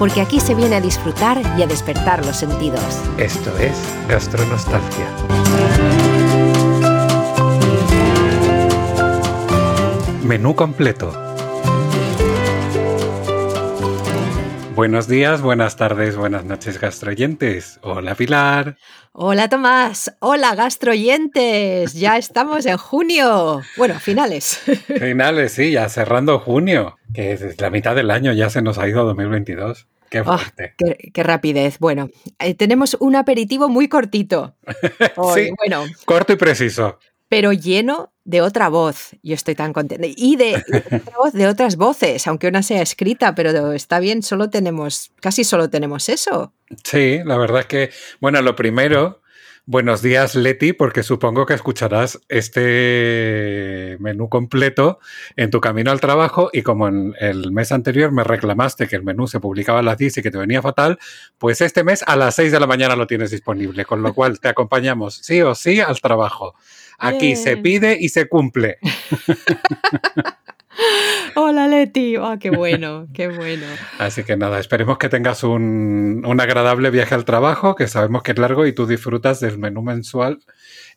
porque aquí se viene a disfrutar y a despertar los sentidos. Esto es Gastronostalgia. Menú completo. Buenos días, buenas tardes, buenas noches, gastroyentes. Hola, Pilar. Hola, Tomás. Hola, gastroyentes. Ya estamos en junio. Bueno, finales. Finales, sí, ya cerrando junio, que es la mitad del año ya se nos ha ido 2022. Qué Ah, fuerte. qué, qué rapidez. Bueno, eh, tenemos un aperitivo muy cortito. Hoy, Sí. Bueno, Corto y preciso. Pero lleno de otra voz. Yo estoy tan contenta. Y de, de otra voz de otras voces, aunque una sea escrita, pero está bien, solo tenemos, casi solo tenemos eso. Sí, la verdad es que, bueno, lo primero, buenos días Leti, porque supongo que escucharás este menú completo en tu camino al trabajo y como en el mes anterior me reclamaste que el menú se publicaba a las 10 y que te venía fatal, pues este mes a las 6 de la mañana lo tienes disponible, con lo cual te acompañamos sí o sí al trabajo. Aquí se pide y se cumple. Hola Leti, oh, qué bueno, qué bueno. Así que nada, esperemos que tengas un, un agradable viaje al trabajo, que sabemos que es largo y tú disfrutas del menú mensual,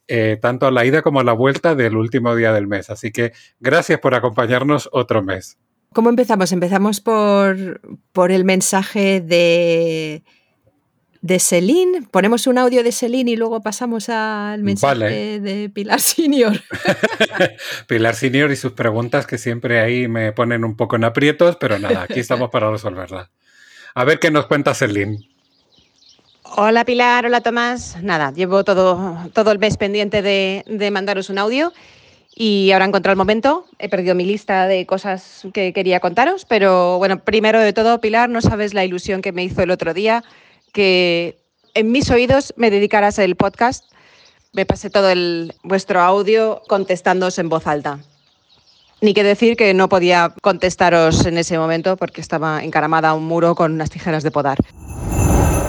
eh, tanto a la ida como a la vuelta del último día del mes. Así que gracias por acompañarnos otro mes. ¿Cómo empezamos? Empezamos por, por el mensaje de, de Celine. Ponemos un audio de Celine y luego pasamos al mensaje Vale. de Pilar Senior. Pilar Senior y sus preguntas que siempre ahí me ponen un poco en aprietos, pero nada, aquí estamos para resolverlas. A ver qué nos cuenta Celine. Hola Pilar, hola Tomás. Nada, llevo todo, todo el mes pendiente de, de mandaros un audio y ahora he encontrado el momento. He perdido mi lista de cosas que quería contaros, pero bueno, primero de todo, Pilar, no sabes la ilusión que me hizo el otro día que en mis oídos me dedicaras el podcast. Me pasé todo el, vuestro audio contestándoos en voz alta. Ni que decir que no podía contestaros en ese momento porque estaba encaramada a un muro con unas tijeras de podar.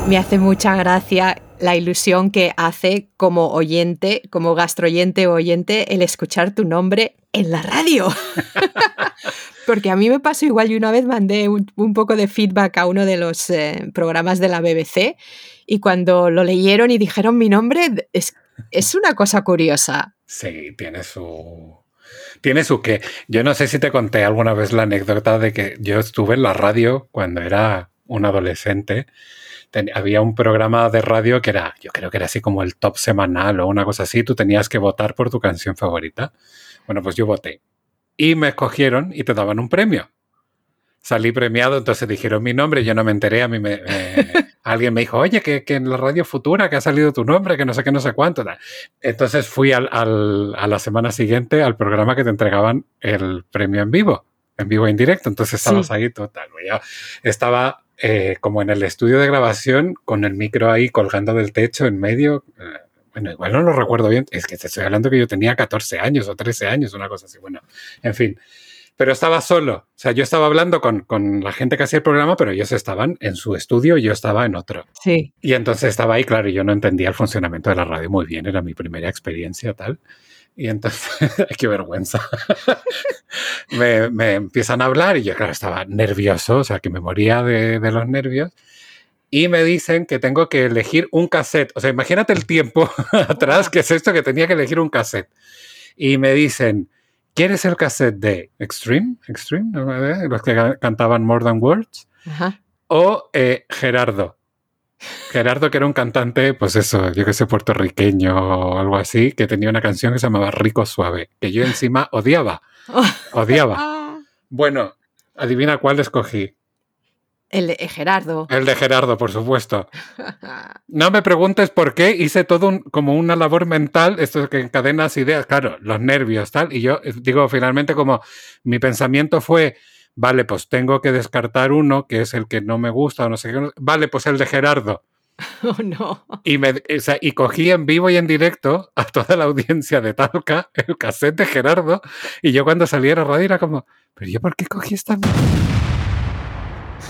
Me hace mucha gracia la ilusión que hace como oyente, como gastroyente o oyente, el escuchar tu nombre en la radio. Porque a mí me pasó igual y una vez mandé un, poco de feedback a uno de los eh, programas de la BBC y cuando lo leyeron y dijeron mi nombre, es, es una cosa curiosa. Sí, tiene su. Tiene su que. Yo no sé si te conté alguna vez la anécdota de que yo estuve en la radio cuando era un adolescente. Ten- había un programa de radio que era, yo creo que era así como el top semanal o una cosa así. Tú tenías que votar por tu canción favorita. Bueno, pues yo voté. Y me escogieron y te daban un premio. Salí premiado, entonces dijeron mi nombre, yo no me enteré, a mí me, me- alguien me dijo, oye, que, que en la radio futura que ha salido tu nombre, que no sé qué, no sé cuánto. Entonces fui al, al- a la semana siguiente al programa que te entregaban el premio en vivo, en vivo e en directo. Entonces estabas Sí. ahí total. Yo estaba eh, como en el estudio de grabación con el micro ahí colgando del techo en medio. Eh, bueno, igual no lo recuerdo bien. Es que te estoy hablando que yo tenía 14 años o 13 años, una cosa así. Bueno, en fin. Pero estaba solo. O sea, yo estaba hablando con, con la gente que hacía el programa, pero ellos estaban en su estudio y yo estaba en otro. Sí. Y entonces estaba ahí, claro, y yo no entendía el funcionamiento de la radio muy bien, era mi primera experiencia tal. Y entonces, qué vergüenza. me, me empiezan a hablar y yo, claro, estaba nervioso, o sea, que me moría de, de los nervios. Y me dicen que tengo que elegir un cassette. O sea, imagínate el tiempo atrás, que es esto que tenía que elegir un cassette. Y me dicen, ¿quieres el cassette de Extreme? Extreme, ¿no? los que ca- cantaban More Than Words Ajá. o eh, Gerardo. Gerardo, que era un cantante, pues eso, yo que sé, puertorriqueño o algo así, que tenía una canción que se llamaba Rico Suave, que yo encima odiaba, odiaba. Ah. Bueno, adivina cuál escogí. El de Gerardo. El de Gerardo, por supuesto. No me preguntes por qué, hice todo un- como una labor mental, esto que encadenas ideas, claro, los nervios, tal, y yo eh, digo, finalmente como mi pensamiento fue, vale, pues tengo que descartar uno, que es el que no me gusta o no sé qué, vale, pues el de Gerardo. Oh, no. Y, me, y cogí en vivo y en directo a toda la audiencia de Talca el cassette de Gerardo. Y yo cuando salí a la radio era como, ¿pero yo por qué cogí esta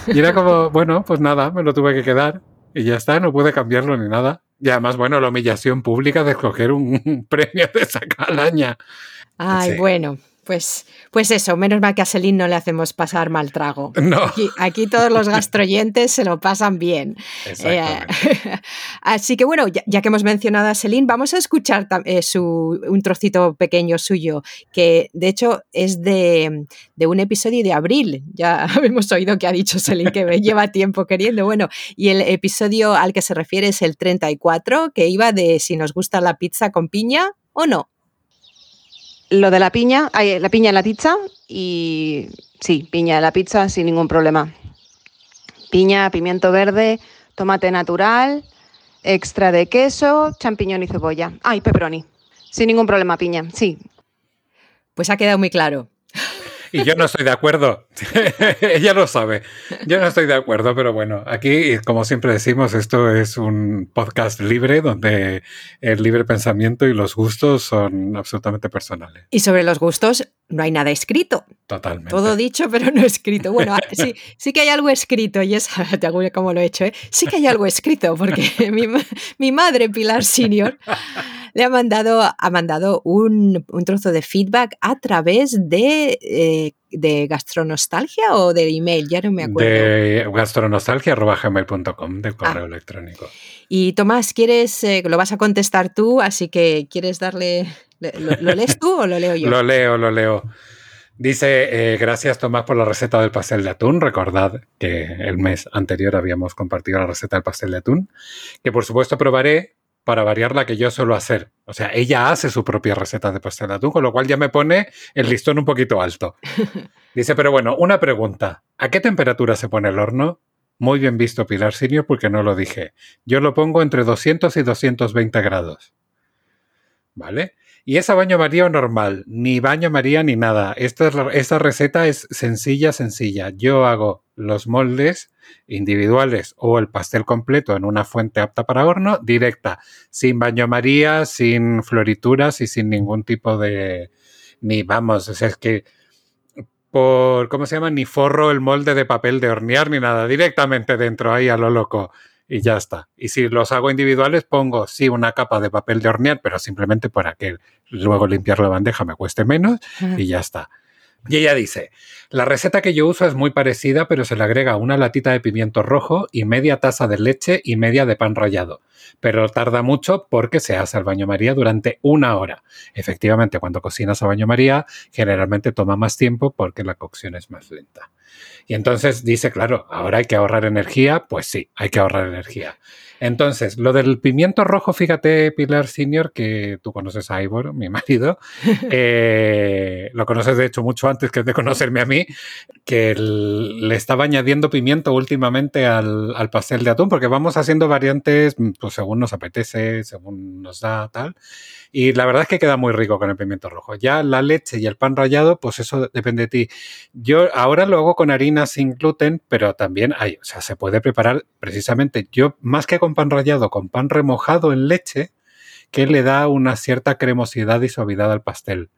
Y era como, bueno, pues nada, me lo tuve que quedar. Y ya está, no pude cambiarlo ni nada. Y además, bueno, la humillación pública de escoger un premio de esa calaña. Ay, bueno, pues, pues eso, menos mal que a Selín no le hacemos pasar mal trago. No. Aquí, todos los gastroyentes se lo pasan bien. Eh, así que bueno, ya, que hemos mencionado a Selín, vamos a escuchar eh, su, un trocito pequeño suyo, que de hecho es de, de, un episodio de abril. Ya hemos oído que ha dicho Selín que lleva tiempo queriendo. Bueno, y el episodio al que se refiere es el 34, que iba de si nos gusta la pizza con piña o no lo de la piña, la piña en la pizza y sí, piña en la pizza sin ningún problema. Piña, pimiento verde, tomate natural, extra de queso, champiñón y cebolla. Ay, pepperoni. Sin ningún problema, piña, sí. Pues ha quedado muy claro. Y yo no estoy de acuerdo. Ella lo sabe. Yo no estoy de acuerdo, pero bueno, aquí, como siempre decimos, esto es un podcast libre donde el libre pensamiento y los gustos son absolutamente personales. Y sobre los gustos no hay nada escrito. Totalmente. Todo dicho, pero no escrito. Bueno, sí, sí que hay algo escrito, y es, te hago como lo he hecho, ¿eh? sí que hay algo escrito, porque mi, mi madre, Pilar Senior, le ha mandado, ha mandado un, trozo de feedback a través de, eh, de gastronostalgia o de email, ya no me acuerdo. De gastronostalgia.gmail.com, de correo ah. electrónico. Y Tomás, ¿quieres, eh, lo vas a contestar tú, así que ¿quieres darle, lo, lees tú o lo leo yo? lo leo, lo leo. Dice, eh, gracias Tomás por la receta del pastel de atún. Recordad que el mes anterior habíamos compartido la receta del pastel de atún, que por supuesto probaré para variar la que yo suelo hacer. O sea, ella hace su propia receta de pastel de atún, con lo cual ya me pone el listón un poquito alto. Dice, pero bueno, una pregunta. ¿A qué temperatura se pone el horno? Muy bien visto, Pilar Senior, porque no lo dije. Yo lo pongo entre 200 y 220 grados. ¿Vale? Y esa baño María normal, ni baño María ni nada. Esta, esta receta es sencilla, sencilla. Yo hago los moldes individuales o el pastel completo en una fuente apta para horno, directa, sin baño María, sin florituras y sin ningún tipo de... Ni vamos, o sea, es que por, ¿cómo se llama? Ni forro el molde de papel de hornear ni nada, directamente dentro ahí a lo loco y ya está. Y si los hago individuales, pongo sí una capa de papel de hornear, pero simplemente para que luego limpiar la bandeja me cueste menos y ya está. Y ella dice, la receta que yo uso es muy parecida, pero se le agrega una latita de pimiento rojo y media taza de leche y media de pan rallado. Pero tarda mucho porque se hace al baño María durante una hora. Efectivamente, cuando cocinas a baño María, generalmente toma más tiempo porque la cocción es más lenta. Y entonces dice, claro, ahora hay que ahorrar energía. Pues sí, hay que ahorrar energía. Entonces, lo del pimiento rojo, fíjate, Pilar Senior, que tú conoces a Ivor, mi marido, eh, lo conoces de hecho mucho antes que de conocerme a mí, que le estaba añadiendo pimiento últimamente al, al, pastel de atún, porque vamos haciendo variantes pues, según nos apetece, según nos da tal. Y la verdad es que queda muy rico con el pimiento rojo. Ya la leche y el pan rallado, pues eso depende de ti. Yo ahora lo hago con harina sin gluten, pero también hay, o sea, se puede preparar precisamente yo más que con pan rallado, con pan remojado en leche, que le da una cierta cremosidad y suavidad al pastel.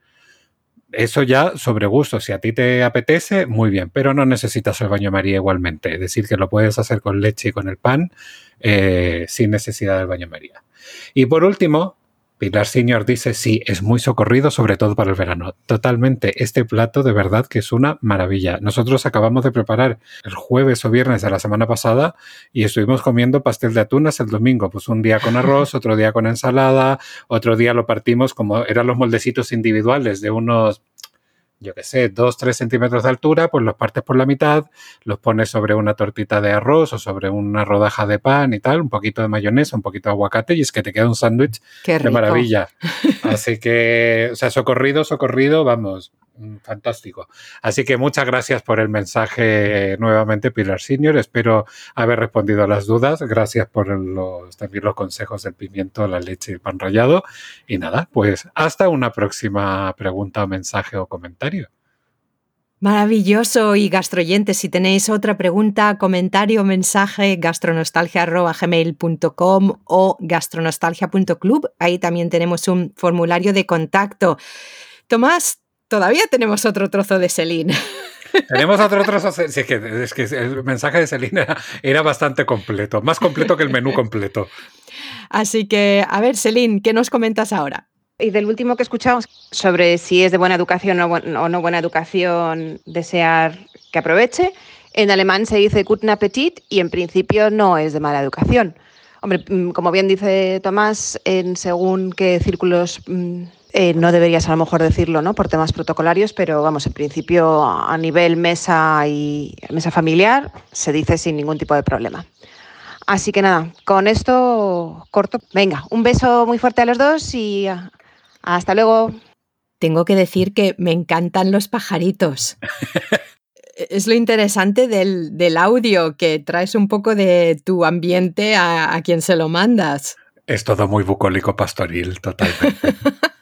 Eso ya sobre gusto, si a ti te apetece, muy bien, pero no necesitas el baño María igualmente. Es decir, que lo puedes hacer con leche y con el pan eh, sin necesidad del baño María. Y por último, Pilar Senior dice, sí, es muy socorrido, sobre todo para el verano. Totalmente, este plato de verdad que es una maravilla. Nosotros acabamos de preparar el jueves o viernes de la semana pasada y estuvimos comiendo pastel de atunas el domingo. Pues un día con arroz, otro día con ensalada, otro día lo partimos como eran los moldecitos individuales de unos yo qué sé, dos, tres centímetros de altura, pues los partes por la mitad, los pones sobre una tortita de arroz o sobre una rodaja de pan y tal, un poquito de mayonesa, un poquito de aguacate y es que te queda un sándwich de maravilla. Así que, o sea, socorrido, socorrido, vamos, fantástico. Así que muchas gracias por el mensaje nuevamente, Pilar Senior. Espero haber respondido a las dudas. Gracias por los, también los consejos del pimiento, la leche y el pan rallado. Y nada, pues hasta una próxima pregunta, mensaje o comentario. Maravilloso y gastroyentes, si tenéis otra pregunta, comentario, mensaje, gastronostalgia.gmail.com o gastronostalgia.club, ahí también tenemos un formulario de contacto. Tomás, todavía tenemos otro trozo de Celine. Tenemos otro trozo. Sí, es, que, es que el mensaje de Celine era, bastante completo, más completo que el menú completo. Así que, a ver, Celine, ¿qué nos comentas ahora? Y del último que escuchamos sobre si es de buena educación o no buena educación desear que aproveche, en alemán se dice guten Appetit y en principio no es de mala educación. Hombre, mm, como bien dice Tomás, en según qué círculos mm, eh, no deberías a lo mejor decirlo, ¿no? Por temas protocolarios, pero vamos, en principio a nivel mesa y mesa familiar se dice sin ningún tipo de problema. Así que nada, con esto corto. Venga, un beso muy fuerte a los dos y hasta luego. Tengo que decir que me encantan los pajaritos. es lo interesante del, audio, que traes un poco de tu ambiente a, a quien se lo mandas. Es todo muy bucólico pastoril, totalmente.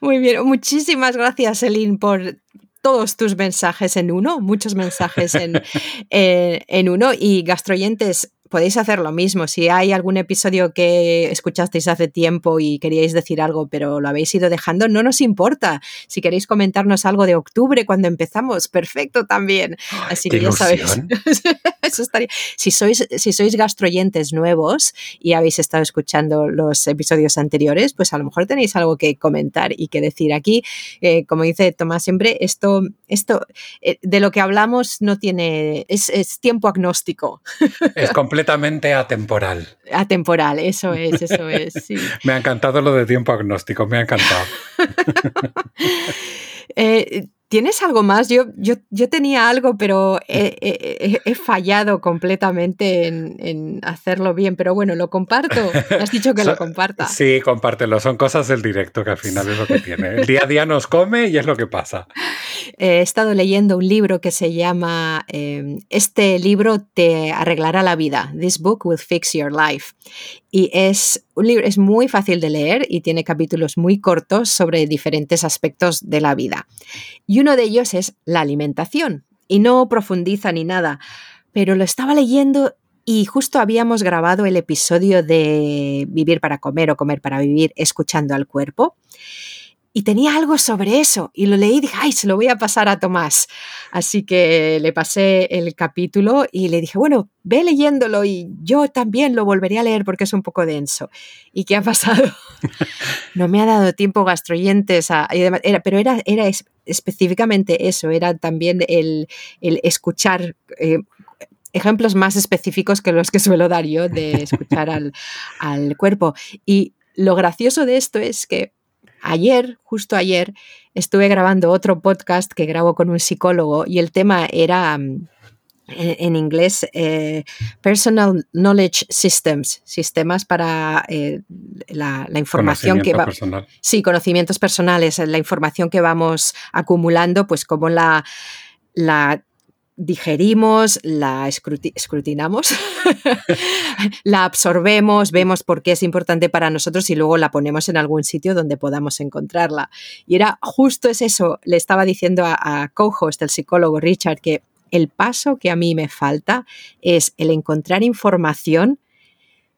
muy bien, muchísimas gracias, Elin, por todos tus mensajes en uno, muchos mensajes en, eh, en uno. Y gastroyentes, podéis hacer lo mismo. Si hay algún episodio que escuchasteis hace tiempo y queríais decir algo, pero lo habéis ido dejando, no nos importa. Si queréis comentarnos algo de octubre cuando empezamos, perfecto también. Así que ya sabéis. Eso estaría. Si sois, si sois gastroyentes nuevos y habéis estado escuchando los episodios anteriores, pues a lo mejor tenéis algo que comentar y que decir aquí. Eh, como dice Tomás siempre, esto, esto eh, de lo que hablamos no tiene. es, es tiempo agnóstico. Es completo completamente atemporal. Atemporal, eso es, eso es. me ha encantado lo de tiempo agnóstico, me ha encantado. eh, ¿Tienes algo más? Yo, yo, yo tenía algo, pero he, fallado completamente en, hacerlo bien. Pero bueno, lo comparto. Has dicho que lo comparta. Sí, compártelo. Son cosas del directo que al final es lo que tiene. El día a día nos come y es lo que pasa. He estado leyendo un libro que se llama em, Este libro te arreglará la vida. This book will fix your life. Y es un libro, es muy fácil de leer y tiene capítulos muy cortos sobre diferentes aspectos de la vida. Y uno de ellos es la alimentación. Y no profundiza ni nada, pero lo estaba leyendo y justo habíamos grabado el episodio de Vivir para comer o comer para vivir escuchando al cuerpo y tenía algo sobre eso y lo leí y dije, ay, se lo voy a pasar a Tomás. Así que le pasé el capítulo y le dije, bueno, ve leyéndolo y yo también lo volvería a leer porque es un poco denso. ¿Y qué ha pasado? no me ha dado tiempo gastroyentes, a, era, pero era, era específicamente eso, era también el, escuchar. Eh, ejemplos más específicos que los que suelo dar yo de escuchar al, al cuerpo. Y lo gracioso de esto es que Ayer, justo ayer, estuve grabando otro podcast que grabo con un psicólogo y el tema era mm, en, inglés eh, Personal Knowledge Systems, sistemas para eh, la, información que va. Personal. Sí, conocimientos personales, la información que vamos acumulando, pues como la, la digerimos, la escrutinamos, la absorbemos, vemos por qué es importante para nosotros y luego la ponemos en algún sitio donde podamos encontrarla. Y era justo es eso, le estaba diciendo a, a co-host, el psicólogo Richard, que el paso que a mí me falta es el encontrar información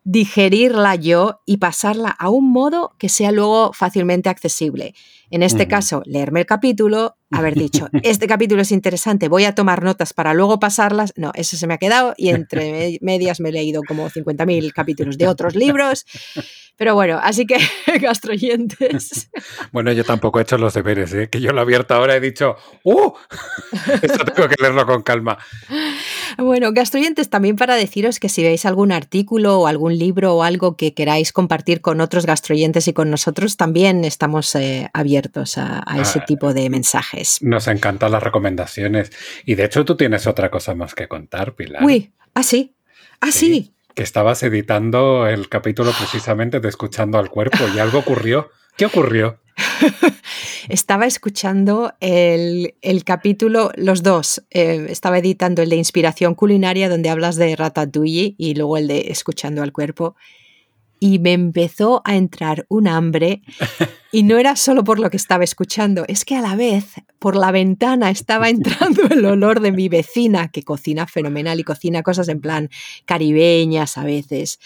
digerirla yo y pasarla a un modo que sea luego fácilmente accesible. En este caso, leerme el capítulo, haber dicho, este capítulo es interesante, voy a tomar notas para luego pasarlas. No, eso se me ha quedado y entre medias me he leído como 50.000 capítulos de otros libros. Pero bueno, así que gastroyentes. Bueno, yo tampoco he hecho los deberes, ¿eh? que yo lo he abierto ahora he dicho, ¡uh! Esto tengo que leerlo con calma. Bueno, gastroyentes, también para deciros que si veis algún artículo o algún libro o algo que queráis compartir con otros gastroyentes y con nosotros, también estamos eh, abiertos a, ese ah, tipo de mensajes. Nos encantan las recomendaciones. Y de hecho tú tienes otra cosa más que contar, Pilar. Uy, ¿ah, sí? ¿Ah, sí? que estabas editando el capítulo precisamente de Escuchando al Cuerpo y algo ocurrió. ¿Qué ocurrió? estaba escuchando el, capítulo, los dos. Eh, estaba editando el de Inspiración Culinaria, donde hablas de Ratatouille, y luego el de Escuchando al Cuerpo. y me empezó a entrar un hambre y no era solo por lo que estaba escuchando, es que a la vez por la ventana estaba entrando el olor de mi vecina que cocina fenomenal y cocina cosas en plan caribeñas a veces.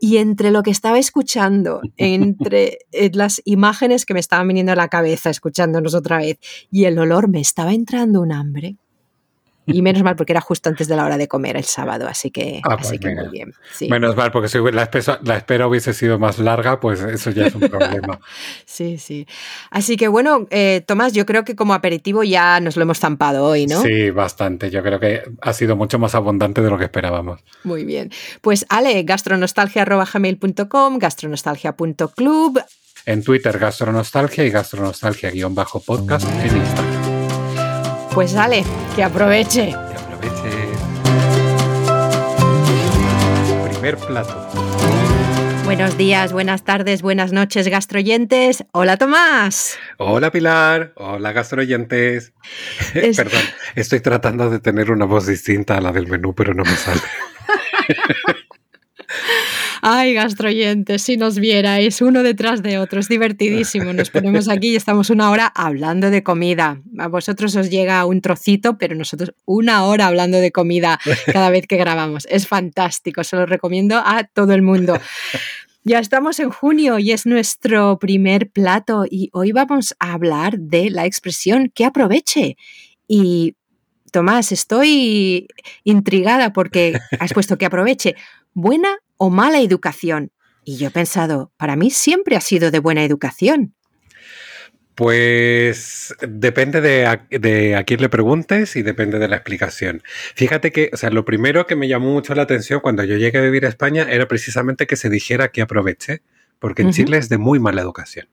Y entre lo que estaba escuchando, entre eh, las imágenes que me estaban viniendo a la cabeza escuchándonos otra vez y el olor, me estaba entrando un hambre y menos mal porque era justo antes de la hora de comer el sábado, así que, Ah, así pues que venga. muy bien. sí. Menos mal, porque si la, la espera hubiese sido más larga, pues eso ya es un problema. Sí, sí. Así que bueno, eh, Tomás, yo creo que como aperitivo ya nos lo hemos zampado hoy, ¿no? Sí, bastante. Yo creo que ha sido mucho más abundante de lo que esperábamos. Muy bien. Pues Ale, gastronostalgia.gmail.com, gastronostalgia.club. En Twitter, Gastronostalgia y Gastronostalgia-podcast en Instagram. Pues Ale, que aproveche. Y aproveche. Primer plato. Buenos días, buenas tardes, buenas noches, gastroyentes. Hola Tomás. Hola Pilar, hola gastroyentes. Es- Perdón, estoy tratando de tener una voz distinta a la del menú, pero no me sale. Ay, gastroyentes, si nos vierais uno detrás de otro, es divertidísimo. Nos ponemos aquí y estamos una hora hablando de comida. A vosotros os llega un trocito, pero nosotros una hora hablando de comida cada vez que grabamos. Es fantástico, se lo recomiendo a todo el mundo. Ya estamos en junio y es nuestro primer plato y hoy vamos a hablar de la expresión que aproveche. Y Tomás, estoy intrigada porque has puesto que aproveche. ¿Buena o mala educación? Y yo he pensado, para mí siempre ha sido de buena educación. Pues depende de a, de a quién le preguntes y depende de la explicación. Fíjate que, o sea, lo primero que me llamó mucho la atención cuando yo llegué a vivir a España era precisamente que se dijera que aproveche, porque en. Chile es de muy mala educación.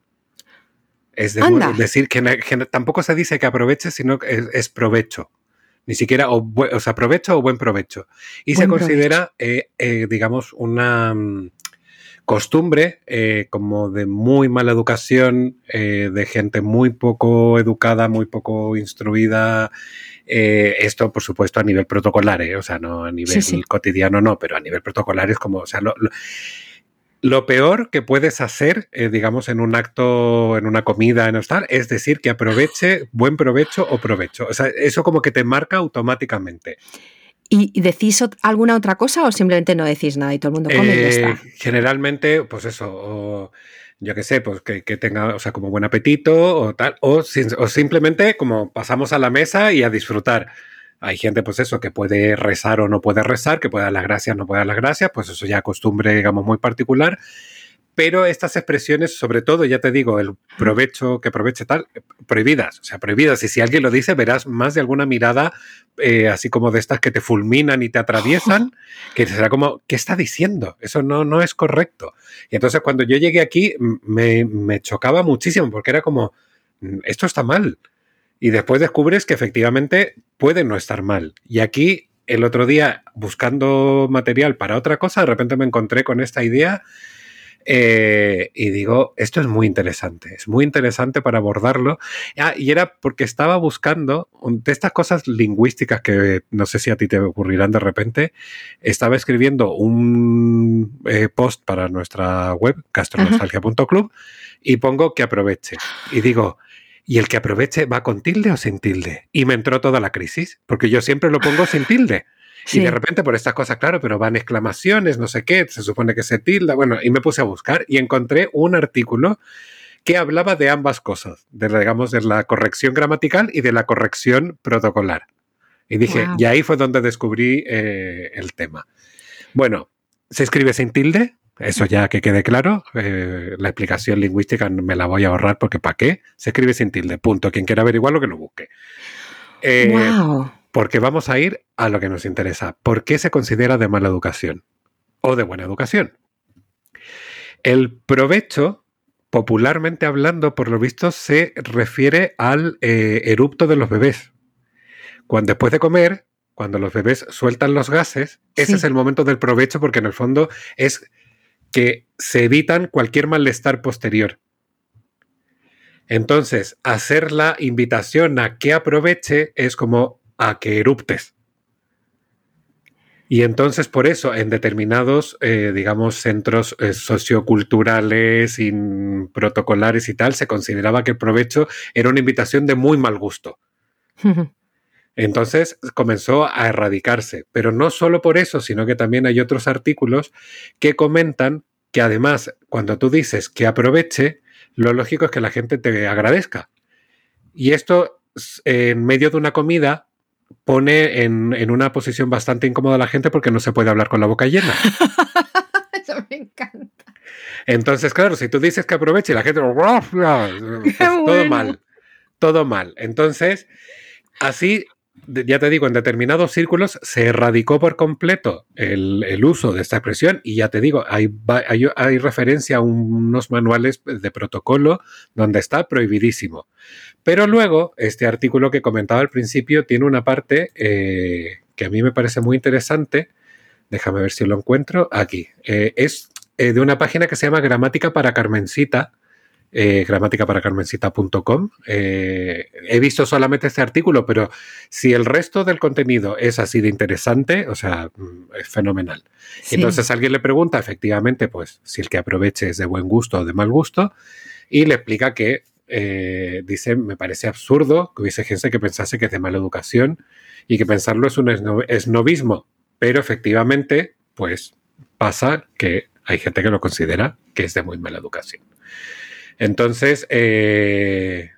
Es de muy- decir que, tampoco se dice que aproveche, sino que es, es provecho. Ni siquiera, o, o sea, provecho o buen provecho. Y se considera, eh, eh, digamos, una mm, costumbre eh, como de muy mala educación, de gente muy poco educada, muy poco instruida. Esto, por supuesto, a nivel protocolar, eh, o sea, no a nivel Sí, sí. cotidiano, no, pero a nivel protocolar es como, o sea, lo, lo- lo peor que puedes hacer, eh, digamos, en un acto, en una comida, en tal, es decir, que aproveche, buen provecho o provecho. O sea, eso como que te marca automáticamente. ¿Y decís alguna otra cosa o simplemente no decís nada y todo el mundo come y ya Eh, está? generalmente, pues eso, o yo qué sé, pues que, que tenga, o sea, como buen apetito o tal, o simplemente como pasamos a la mesa y a disfrutar. Hay gente, pues eso, que puede rezar o no puede rezar, que puede dar las gracias o no puede dar las gracias, pues eso ya costumbre, digamos, muy particular. Pero estas expresiones, sobre todo, ya te digo, el provecho, que aproveche tal, prohibidas, o sea, prohibidas. Y si alguien lo dice, verás más de alguna mirada, eh, así como de estas que te fulminan y te atraviesan, que será como, ¿qué está diciendo? Eso no, no es correcto. Y entonces cuando yo llegué aquí me chocaba muchísimo porque era como, "Mm, esto está mal. Y después descubres que efectivamente puede no estar mal. Y aquí el otro día, buscando material para otra cosa, de repente me encontré con esta idea eh, y digo, esto es muy interesante, es muy interesante para abordarlo. Ah, y era porque estaba buscando un- de estas cosas lingüísticas que no sé si a ti te ocurrirán de repente. Estaba escribiendo un eh, post para nuestra web, gastronostalgia.club, y pongo que aproveche. Y digo, ¿y el que aproveche va con tilde o sin tilde? Y me entró toda la crisis, porque yo siempre lo pongo sin tilde. Sí. Y de repente por estas cosas, claro, pero van exclamaciones, no sé qué, se supone que se tilda, bueno, y me puse a buscar y encontré un artículo que hablaba de ambas cosas, de, la, digamos, de la corrección gramatical y de la corrección protocolar. Y dije, y ahí fue donde descubrí eh, el tema. Bueno, se escribe sin tilde, eso ya que quede claro. eh, la explicación lingüística me la voy a ahorrar porque ¿para qué? Se escribe sin tilde, punto. Quien quiera averiguar lo que lo busque. Eh, wow. porque vamos a ir a lo que nos interesa. ¿Por qué se considera de mala educación? O de buena educación. El provecho, popularmente hablando, por lo visto, se refiere al eh, erupto de los bebés. Cuando después de comer, cuando los bebés sueltan los gases, ese Sí. es el momento del provecho porque en el fondo es que se evitan cualquier malestar posterior. Entonces, hacer la invitación a que aproveche es como a que eruptes. Y entonces, por eso, en determinados, eh, digamos, centros eh, socioculturales y protocolares y tal, se consideraba que el provecho era una invitación de muy mal gusto. Entonces comenzó a erradicarse, pero no solo por eso, sino que también hay otros artículos que comentan que además, cuando tú dices que aproveche, lo lógico es que la gente te agradezca. Y esto, en medio de una comida, pone en, una posición bastante incómoda a la gente porque no se puede hablar con la boca llena. Eso me encanta. Entonces, claro, si tú dices que aproveche y la gente... Pues todo mal, todo mal. Entonces, así ya te digo, en determinados círculos se erradicó por completo el, uso de esta expresión y ya te digo, hay, referencia a unos manuales de protocolo donde está prohibidísimo. Pero luego, este artículo que comentaba al principio tiene una parte eh, que a mí me parece muy interesante. Déjame ver si lo encuentro. Aquí. Eh, es eh, de una página que se llama Gramática para Carmencita eh, gramáticaparacarmencita.com. Eh, he visto solamente este artículo, pero si el resto del contenido es así de interesante, o sea, mm, es fenomenal. Entonces alguien le pregunta, efectivamente, pues si el que aproveche es de buen gusto o de mal gusto, y le explica que, eh, dice, me parece absurdo que hubiese gente que pensase que es de mala educación y que pensarlo es un esnovismo, pero efectivamente, pues pasa que hay gente que lo considera que es de muy mala educación. Entonces, eh,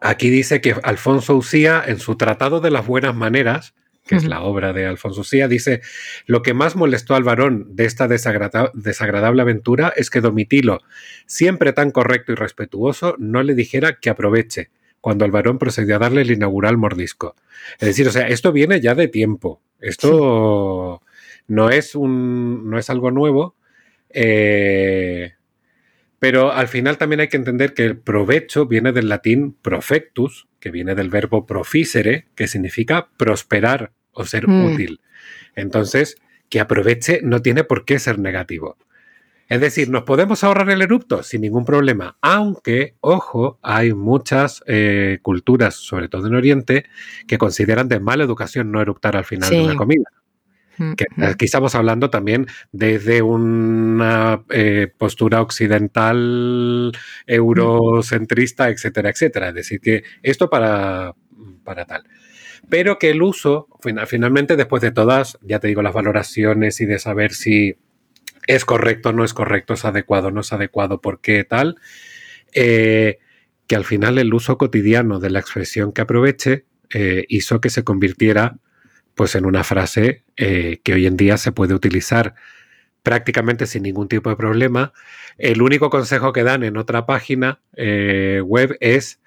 aquí dice que Alfonso Usía, en su Tratado de las Buenas Maneras, que es la obra de Alfonso Usía, dice, lo que más molestó al varón de esta desagradable aventura es que Domitilo, siempre tan correcto y respetuoso, no le dijera que aproveche cuando el varón procedió a darle el inaugural mordisco. Es decir, o sea, esto viene ya de tiempo. Esto no, es un, no es algo nuevo. Eh, pero al final también hay que entender que el provecho viene del latín profectus, que viene del verbo proficere, que significa prosperar o ser mm. útil. Entonces, que aproveche no tiene por qué ser negativo. Es decir, nos podemos ahorrar el erupto sin ningún problema, aunque, ojo, hay muchas eh, culturas, sobre todo en Oriente, que consideran de mala educación no eruptar al final de una comida. Aquí estamos hablando también desde una eh, postura occidental, eurocentrista, etcétera, etcétera. Es decir, que esto para, para tal. Pero que el uso, finalmente, después de todas, ya te digo, las valoraciones y de saber si es correcto, no es correcto, es adecuado, no es adecuado, por qué tal, eh, que al final el uso cotidiano de la expresión que aproveche eh, hizo que se convirtiera pues en una frase eh, que hoy en día se puede utilizar prácticamente sin ningún tipo de problema. El único consejo que dan en otra página eh, web es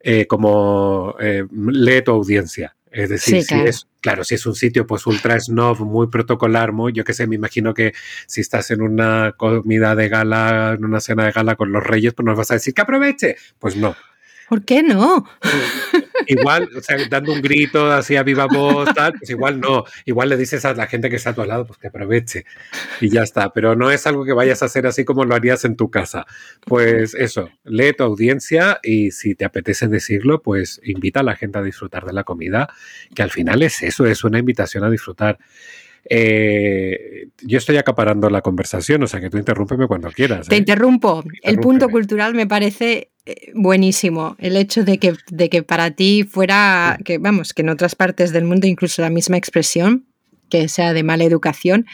eh, como lee tu audiencia. Es decir, si es, claro, si es un sitio pues ultra snob, muy protocolar, muy, yo qué sé, me imagino que si estás en una comida de gala, en una cena de gala con los reyes, pues nos vas a decir que aproveche. Pues no. ¿Por qué no? Igual, o sea, dando un grito así a viva voz, tal, pues igual no. Igual le dices a la gente que está a tu lado, pues que aproveche y ya está. Pero no es algo que vayas a hacer así como lo harías en tu casa. Pues eso, lee tu audiencia y si te apetece decirlo, pues invita a la gente a disfrutar de la comida, que al final es eso, es una invitación a disfrutar. Eh, yo estoy acaparando la conversación, o sea que tú interrúmpeme cuando quieras. Te ¿eh? interrumpo. El punto cultural me parece eh, buenísimo. El hecho de que, de que para ti fuera, que vamos, que en otras partes del mundo incluso la misma expresión, que sea de mala educación.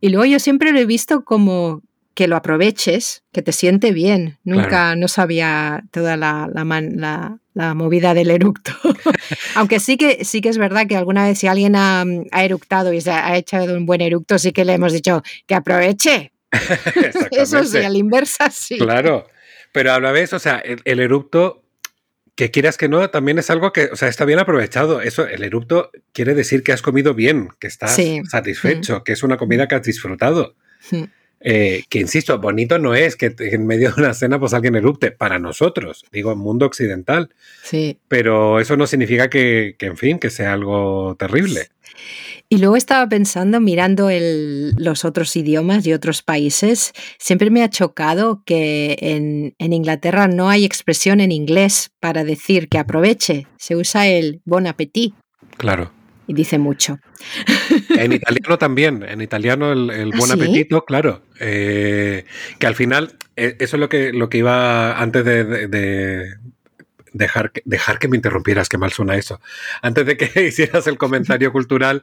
Y luego yo siempre lo he visto como que lo aproveches, que te siente bien. Nunca no sabía toda la, la, movida del eructo. Aunque sí que, sí que es verdad que alguna vez si alguien ha, eructado y se ha echado un buen eructo, sí que le hemos dicho que aproveche. Eso sí, a la inversa sí. Claro, pero a la vez, o sea, el, erupto, que quieras que no, también es algo que, o sea, está bien aprovechado. Eso, el erupto quiere decir que has comido bien, que estás satisfecho, que es una comida que has disfrutado. Eh, que insisto, bonito no es que en medio de una cena pues alguien erupte, para nosotros, digo, mundo occidental. Sí. Pero eso no significa que, en fin, que sea algo terrible. Y luego estaba pensando, mirando los otros idiomas y otros países, siempre me ha chocado que en, en, Inglaterra no hay expresión en inglés para decir que aproveche. Se usa el bon appetit. Claro. Y dice mucho. En italiano también, en italiano el, el ¿Ah, buen sí? apetito, claro. eh, que al final, eh, eso es lo que, lo que iba antes de, de- de dejar, que- dejar que me interrumpieras, que mal suena eso. Antes de que hicieras el comentario cultural,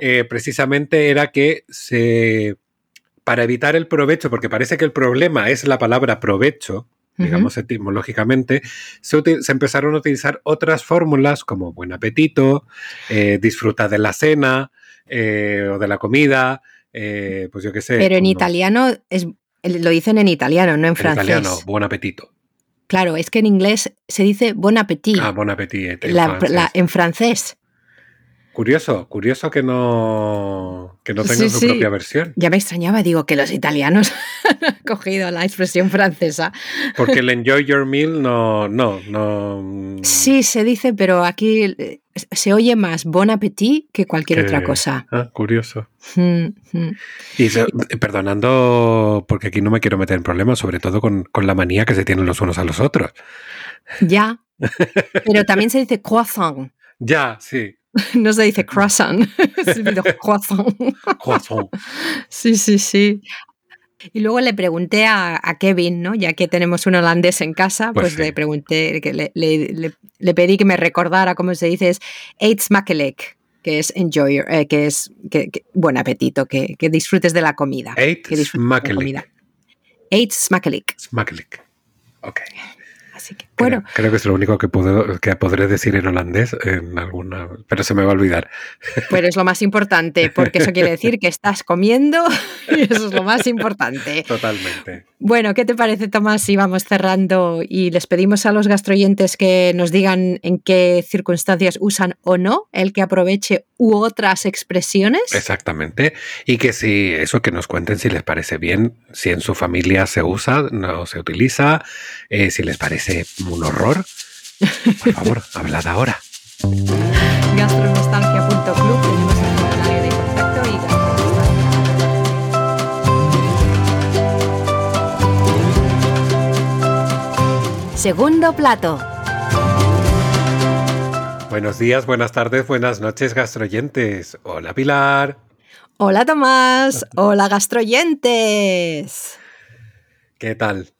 eh, precisamente era que se. Para evitar el provecho, porque parece que el problema es la palabra provecho, digamos etimológicamente, se, empezaron a utilizar otras fórmulas como buen apetito, eh, disfruta de la cena eh, o de la comida, eh, pues yo qué sé. Pero en italiano es, lo dicen en italiano, no en en francés. italiano, buen apetito. Claro, es que en inglés se dice bon appetit. Ah, bon appetit. en la- francés. la- en francés. Curioso, curioso que no, que no tenga Sí, su sí. propia versión. Ya me extrañaba, digo, que los italianos han cogido la expresión francesa. Porque el enjoy your meal no, no, no. Sí, se dice, pero aquí eh, se oye más bon appetit que cualquier que- otra cosa. Ah, curioso. Mm, mm. Y perdonando, porque aquí no me quiero meter en problemas, sobre todo con, con la manía que se tienen los unos a los otros. Ya. Pero también se dice croissant. Ya, sí. No se dice croissant. se dice croissant. Croissant. Sí, sí, sí. Y luego le pregunté a, a Kevin, ¿no? Ya que tenemos un holandés en casa, Pues pues, sí. le pregunté, que le, le- le- le pedí que me recordara cómo se dice, es eat smakelek, que es enjoy, eh, que es que, que- buen apetito, que, que disfrutes de la comida. Smakelik. Eat smakelek. Ok. Así que, bueno, creo que es lo único que, puedo, que podré decir en holandés en alguna. Pero se me va a olvidar. pero es lo más importante, porque eso quiere decir que estás comiendo y eso es lo más importante. Totalmente. Bueno, ¿qué te parece, Tomás, si vamos cerrando y les pedimos a los gastroyentes que nos digan en qué circunstancias usan o no el que aproveche u otras expresiones? Exactamente. Y que si eso que nos cuenten si les parece bien, si en su familia se usa, no se utiliza, eh, si les parece un horror. Por favor, hablad ahora. Gastronostalgia.club tenemos el formulario de contacto y gastronostalgia. Segundo plato. Buenos días, buenas tardes, buenas noches, gastroyentes. Hola, Pilar. Hola Tomás, hola gastroyentes. ¿Qué tal?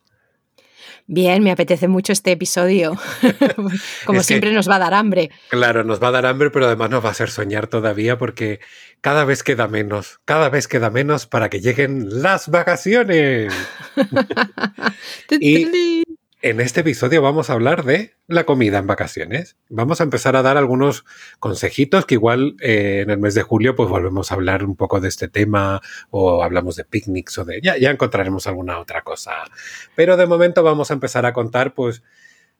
Bien, me apetece mucho este episodio. Como Es que- siempre nos va a dar hambre. Claro, nos va a dar hambre, pero además nos va a hacer soñar todavía porque cada vez queda menos, cada vez queda menos para que lleguen las vacaciones. Y- En este episodio vamos a hablar de la comida en vacaciones. Vamos a empezar a dar algunos consejitos que igual eh, en el mes de julio pues volvemos a hablar un poco de este tema o hablamos de picnics o de... Ya, ya encontraremos alguna otra cosa. Pero de momento vamos a empezar a contar pues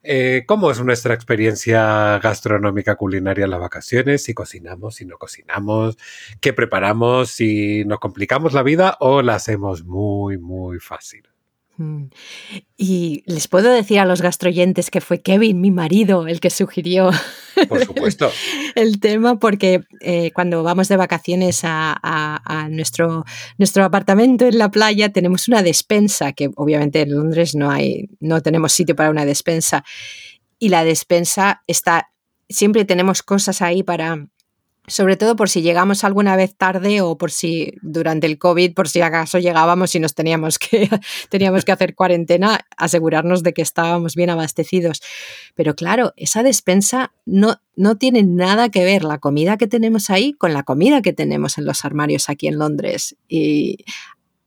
eh, cómo es nuestra experiencia gastronómica culinaria en las vacaciones, si cocinamos, si no cocinamos, qué preparamos, si nos complicamos la vida o la hacemos muy, muy fácil. Mm. Y les puedo decir a los gastroyentes que fue Kevin, mi marido, el que sugirió Por supuesto. el tema porque eh, cuando vamos de vacaciones a, a- a nuestro, nuestro apartamento en la playa tenemos una despensa, que obviamente en Londres no hay, no tenemos sitio para una despensa. Y la despensa está, siempre tenemos cosas ahí para, sobre todo por si llegamos alguna vez tarde o por si durante el COVID, por si acaso llegábamos y nos teníamos que, teníamos que hacer cuarentena, asegurarnos de que estábamos bien abastecidos. Pero claro, esa despensa no, no tiene nada que ver la comida que tenemos ahí con la comida que tenemos en los armarios aquí en Londres. Y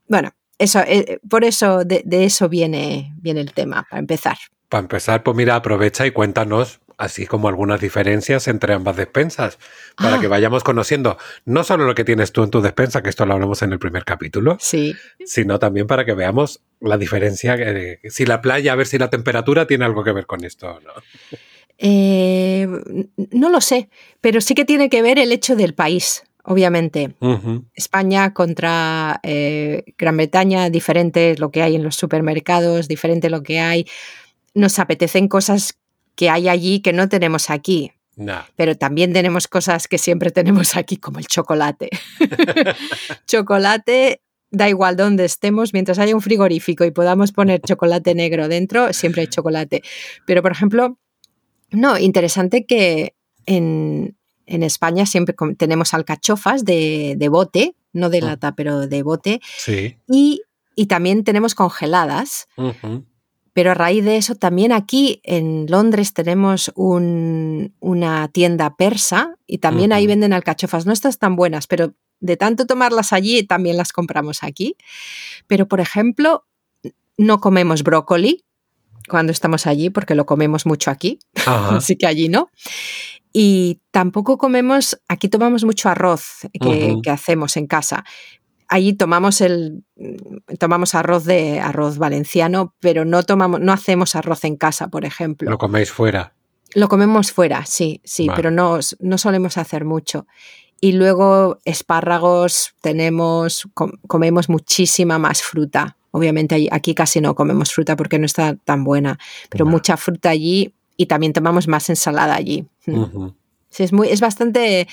bueno, eso, eh, por eso de, de eso viene, viene el tema, para empezar. Para empezar, pues mira, aprovecha y cuéntanos, así como algunas diferencias entre ambas despensas, para Ah. que vayamos conociendo no solo lo que tienes tú en tu despensa, que esto lo hablamos en el primer capítulo, Sí, sino también para que veamos la diferencia, eh, si la playa, a ver si la temperatura tiene algo que ver con esto o no. Eh, no lo sé, pero sí que tiene que ver el hecho del país, obviamente. España contra eh, Gran Bretaña, diferente lo que hay en los supermercados, diferente lo que hay. Nos apetecen cosas que hay allí que no tenemos aquí, Nah. pero también tenemos cosas que siempre tenemos aquí, como el chocolate. chocolate, da igual dónde estemos, mientras haya un frigorífico y podamos poner chocolate negro dentro, siempre hay chocolate. Pero, por ejemplo, no, interesante que en, en España siempre tenemos alcachofas de, bote, no de mm. lata, pero de bote. Sí. Y, también tenemos congeladas. Pero a raíz de eso, también aquí en Londres tenemos una tienda persa y también ahí venden alcachofas. No estas tan buenas, pero de tanto tomarlas allí, también las compramos aquí. Pero, por ejemplo, no comemos brócoli cuando estamos allí, porque lo comemos mucho aquí, así que allí no. Y tampoco comemos, aquí tomamos mucho arroz que, que hacemos en casa, allí tomamos el tomamos arroz de arroz valenciano, pero no tomamos, no hacemos arroz en casa, por ejemplo. Lo coméis fuera. Lo comemos fuera, sí, sí, pero no, no solemos hacer mucho. Y luego espárragos, tenemos, comemos muchísima más fruta. Obviamente aquí casi no comemos fruta porque no está tan buena, pero mucha fruta allí y también tomamos más ensalada allí. sí, es, muy, es bastante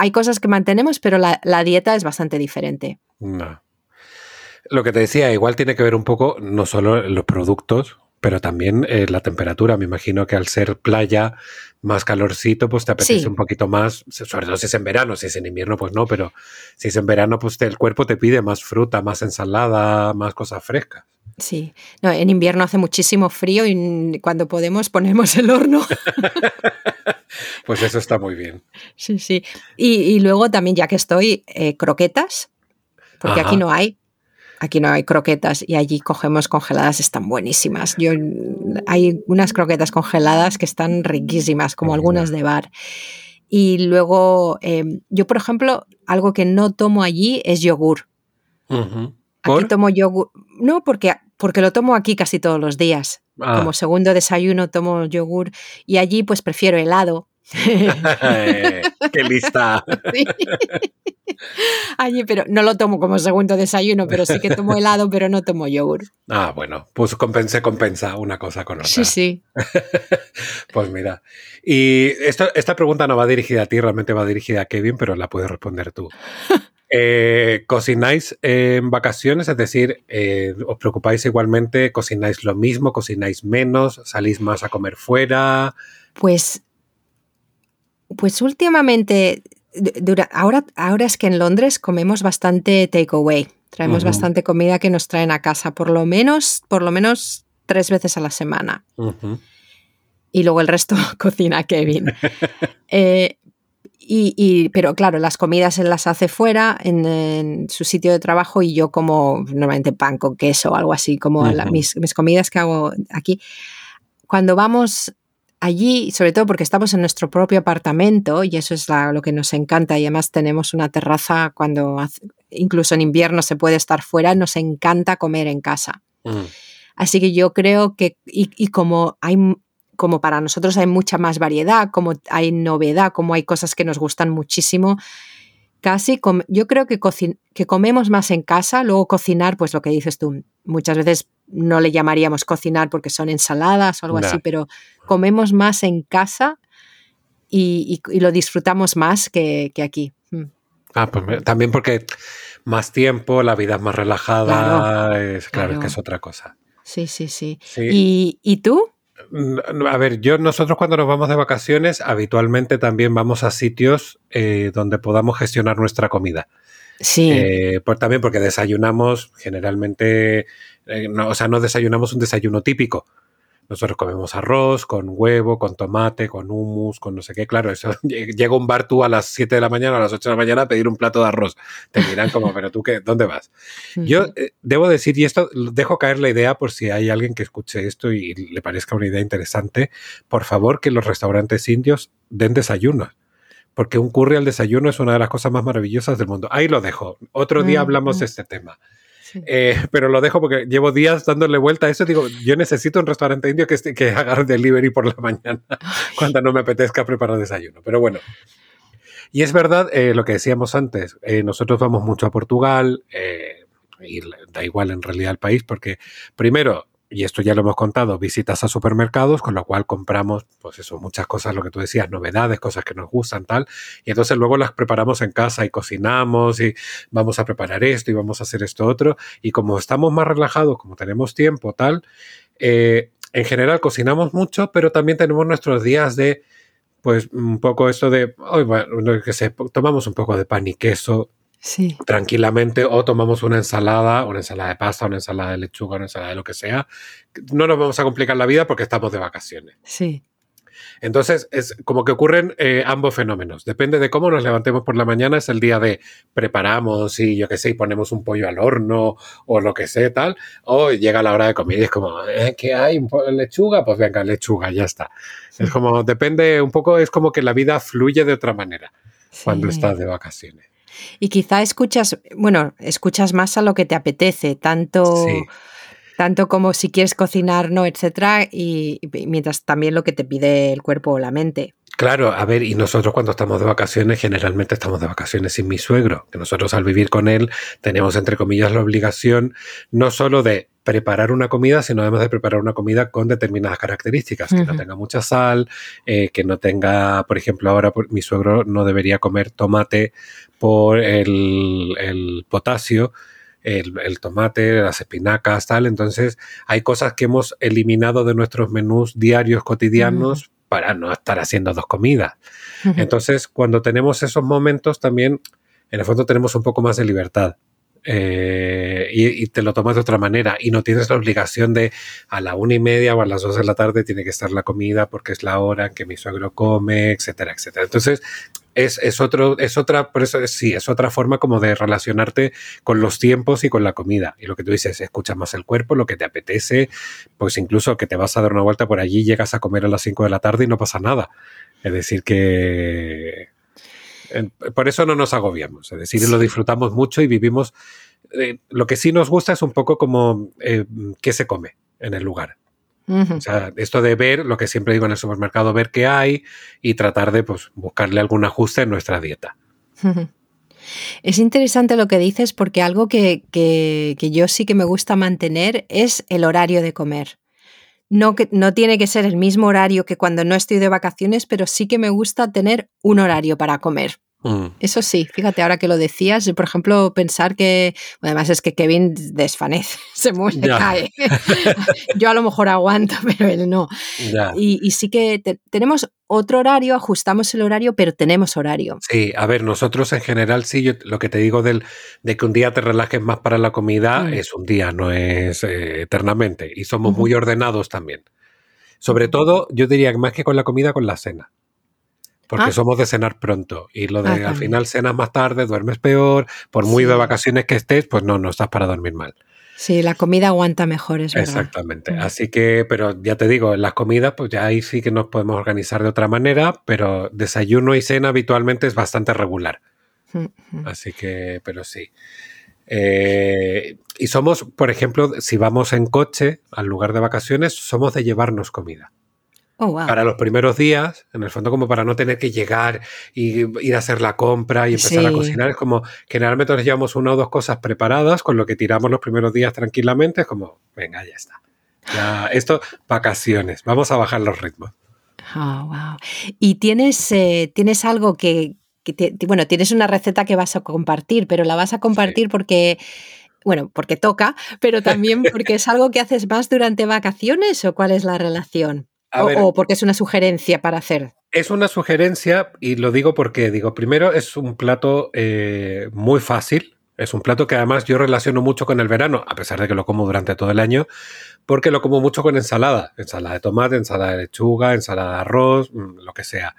hay cosas que mantenemos, pero la, dieta es bastante diferente. No. Lo que te decía, igual tiene que ver un poco no solo los productos, pero también eh, la temperatura. Me imagino que al ser playa, más calorcito, pues te apetece un poquito más, sobre todo si es en verano, si es en invierno, pues no, pero si es en verano, pues el cuerpo te pide más fruta, más ensalada, más cosas frescas. Sí, no, en invierno hace muchísimo frío y cuando podemos ponemos el horno. pues eso está muy bien. Sí, sí. Y, luego también, ya que estoy, eh, croquetas, porque aquí no hay. Aquí no hay croquetas y allí cogemos congeladas, están buenísimas. Yo, hay unas croquetas congeladas que están riquísimas, como algunas de bar. Y luego, em, yo, por ejemplo, algo que no tomo allí es yogur. Aquí tomo yogur. No, porque porque lo tomo aquí casi todos los días. Ah. Como segundo desayuno tomo yogur y allí pues prefiero helado. ¡Qué lista! Allí, pero no lo tomo como segundo desayuno, pero sí que tomo helado, pero no tomo yogur. Ah, bueno, pues compense, compensa una cosa con otra. Sí, sí. pues mira. Y esta pregunta no va dirigida a ti, realmente va dirigida a Kevin, pero la puedes responder tú. Eh, ¿Cocináis en vacaciones? Es decir, eh, ¿os preocupáis igualmente? ¿Cocináis lo mismo? ¿Cocináis menos? ¿Salís más a comer fuera? Pues, pues últimamente, ahora, ahora es que en Londres comemos bastante takeaway. Traemos bastante comida que nos traen a casa, por lo menos, por lo menos tres veces a la semana. Y luego el resto cocina Kevin. eh, y, pero claro, las comidas él las hace fuera, en, su sitio de trabajo, y yo como normalmente pan con queso o algo así, como mis, comidas que hago aquí. Cuando vamos allí, sobre todo porque estamos en nuestro propio apartamento, y eso es lo que nos encanta, y además tenemos una terraza cuando incluso en invierno se puede estar fuera, nos encanta comer en casa. Mm. Así que yo creo que, y, y como hay como para nosotros hay mucha más variedad, como hay novedad, como hay cosas que nos gustan muchísimo, casi yo creo que, que comemos más en casa, luego cocinar, pues lo que dices tú, muchas veces no le llamaríamos cocinar porque son ensaladas o algo así, pero comemos más en casa y, lo disfrutamos más que, aquí. Mm. Ah, pues también porque más tiempo, la vida es más relajada, es, claro, que es otra cosa. Sí, sí, sí. ¿Y, ¿Y tú? A ver, yo nosotros cuando nos vamos de vacaciones habitualmente también vamos a sitios eh, donde podamos gestionar nuestra comida. Sí. Eh, por, también porque desayunamos generalmente, eh, o sea, no desayunamos un desayuno típico. Nosotros comemos arroz con huevo, con tomate, con hummus, con no sé qué. Claro, eso llega un bar tú a las 7 de la mañana, a las 8 de la mañana a pedir un plato de arroz. Te miran como, pero tú qué, ¿dónde vas? Yo eh, debo decir, y esto dejo caer la idea por si hay alguien que escuche esto y le parezca una idea interesante, por favor que los restaurantes indios den desayunos porque un curry al desayuno es una de las cosas más maravillosas del mundo. Ahí lo dejo. Otro día hablamos de este tema. Eh, pero lo dejo porque llevo días dándole vuelta a eso. Digo, yo necesito un restaurante indio que, que haga delivery por la mañana cuando no me apetezca preparar desayuno. Pero bueno. Y es verdad eh, lo que decíamos antes. Eh, nosotros vamos mucho a Portugal. y da igual en realidad el país porque primero y esto ya lo hemos contado, visitas a supermercados, con lo cual compramos, pues eso, muchas cosas, lo que tú decías, novedades, cosas que nos gustan, tal, y entonces luego las preparamos en casa y cocinamos y vamos a preparar esto y vamos a hacer esto otro, y como estamos más relajados, como tenemos tiempo, tal, eh, en general cocinamos mucho, pero también tenemos nuestros días de pues un poco esto de, oh, bueno, que sé, tomamos un poco de pan y queso Sí. tranquilamente o tomamos una ensalada, una ensalada de pasta, una ensalada de lechuga, una ensalada de lo que sea. No nos vamos a complicar la vida porque estamos de vacaciones. Sí. Entonces, es como que ocurren eh, ambos fenómenos. Depende de cómo nos levantemos por la mañana, es el día de preparamos y yo qué sé, y ponemos un pollo al horno o lo que sea, tal. O llega la hora de comida y es como, eh, ¿qué hay? ¿Un po- ¿Lechuga? Pues venga, lechuga, ya está. Es como, depende un poco, es como que la vida fluye de otra manera cuando estás de vacaciones. Y quizá escuchas, bueno, escuchas más a lo que te apetece, tanto, Sí. tanto como si quieres cocinar, no, etcétera, y, y mientras también lo que te pide el cuerpo o la mente. Claro, a ver, y nosotros cuando estamos de vacaciones, generalmente estamos de vacaciones sin mi suegro, que nosotros al vivir con él tenemos, entre comillas, la obligación no solo de preparar una comida, sino además de preparar una comida con determinadas características, que no tenga mucha sal, eh, que no tenga, por ejemplo, ahora por- mi suegro no debería comer tomate por el, el potasio, el, el tomate, las espinacas, tal. Entonces, hay cosas que hemos eliminado de nuestros menús diarios, cotidianos, para no estar haciendo dos comidas. Entonces, cuando tenemos esos momentos, también, en el fondo, tenemos un poco más de libertad. Eh, y, y te lo tomas de otra manera y no tienes la obligación de a la una y media o a las dos de la tarde tiene que estar la comida porque es la hora en que mi suegro come, etcétera, etcétera. Entonces, es, es otro, es otra, por eso es- sí, es otra forma como de relacionarte con los tiempos y con la comida. Y lo que tú dices, escuchas más el cuerpo, lo que te apetece, pues incluso que te vas a dar una vuelta por allí, llegas a comer a las 5 de la tarde y no pasa nada. Es decir, que por eso no nos agobiamos. Es decir, lo disfrutamos mucho y vivimos. eh, lo que sí nos gusta es un poco como eh, qué se come en el lugar. O sea, esto de ver, lo que siempre digo en el supermercado, ver qué hay y tratar de pues, buscarle algún ajuste en nuestra dieta. Es interesante lo que dices porque algo que, que- que yo sí que me gusta mantener es el horario de comer. No, que, no tiene que ser el mismo horario que cuando no estoy de vacaciones, pero sí que me gusta tener un horario para comer. Mm. Eso sí, fíjate, ahora que lo decías, yo, por ejemplo, pensar que, además es que Kevin desfanece, se muere, Ya. cae. yo a lo mejor aguanto, pero él no. Y, y sí que te- tenemos otro horario, ajustamos el horario, pero tenemos horario. Sí, a ver, nosotros en general sí, yo lo que te digo del, de que un día te relajes más para la comida Mm. es un día, no es eh, eternamente. Y somos muy ordenados también. Sobre todo, yo diría que más que con la comida, con la cena. Porque Ah. somos de cenar pronto. Y lo de Ah, al también. final cenas más tarde, duermes peor. Por muy de vacaciones que estés, pues no, no estás para dormir mal. Sí, la comida aguanta mejor, es verdad. Exactamente. Mm. Así que, pero ya te digo, en las comidas, pues ya ahí sí que nos podemos organizar de otra manera, pero desayuno y cena habitualmente es bastante regular. Mm, mm. Así que, pero sí. Eh, y somos, por ejemplo, si vamos en coche al lugar de vacaciones, somos de llevarnos comida. Oh, wow. Para los primeros días, en el fondo como para no tener que llegar y ir a hacer la compra y empezar a cocinar, es como generalmente nos llevamos una o dos cosas preparadas, con lo que tiramos los primeros días tranquilamente, es como, venga, ya está. Ya, esto, vacaciones, vamos a bajar los ritmos. Oh, wow. ¿Y tienes, eh, tienes algo que, que te- bueno, tienes una receta que vas a compartir, pero la vas a compartir porque, bueno, porque toca, pero también porque es algo que haces más durante vacaciones o cuál es la relación? A O, ver, o porque es una sugerencia para hacer. Es una sugerencia y lo digo porque, digo, primero es un plato eh, muy fácil. Es un plato que además yo relaciono mucho con el verano, a pesar de que lo como durante todo el año, porque lo como mucho con ensalada. Ensalada de tomate, ensalada de lechuga, ensalada de arroz, mm, lo que sea.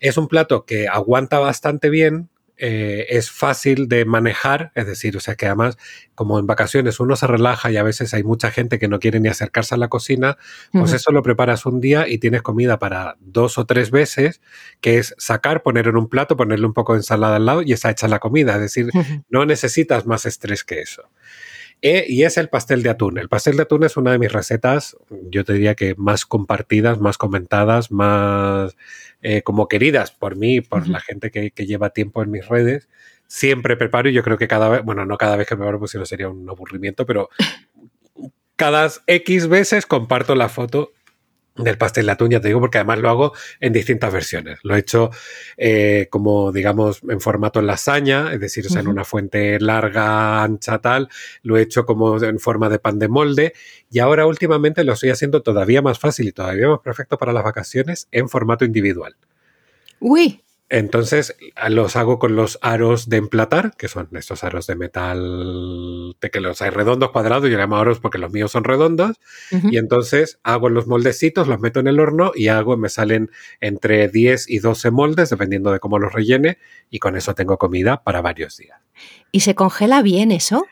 Es un plato que aguanta bastante bien, eh, es fácil de manejar, es decir, o sea que además, como en vacaciones uno se relaja y a veces hay mucha gente que no quiere ni acercarse a la cocina, pues eso lo preparas un día y tienes comida para dos o tres veces, que es sacar, poner en un plato, ponerle un poco de ensalada al lado y está hecha la comida. Es decir, no necesitas más estrés que eso. Eh, y es el pastel de atún. El pastel de atún es una de mis recetas, yo te diría que más compartidas, más comentadas, más eh, como queridas por mí, y por la gente que, que lleva tiempo en mis redes. Siempre preparo y yo creo que cada vez, bueno, no cada vez que preparo, pues si no sería un aburrimiento, pero cada X veces comparto la foto del pastel de atún, ya te digo, porque además lo hago en distintas versiones. Lo he hecho eh, como, digamos, en formato lasaña, es decir, o sea, en una fuente larga, ancha, tal. Lo he hecho como en forma de pan de molde. Y ahora últimamente lo estoy haciendo todavía más fácil y todavía más perfecto para las vacaciones en formato individual. Uy. Entonces los hago con los aros de emplatar, que son estos aros de metal, de que los hay redondos, cuadrados, yo llamo aros porque los míos son redondos, y entonces hago los moldecitos, los meto en el horno y hago, me salen entre 10 y 12 moldes, dependiendo de cómo los rellene, y con eso tengo comida para varios días. ¿Y se congela bien eso?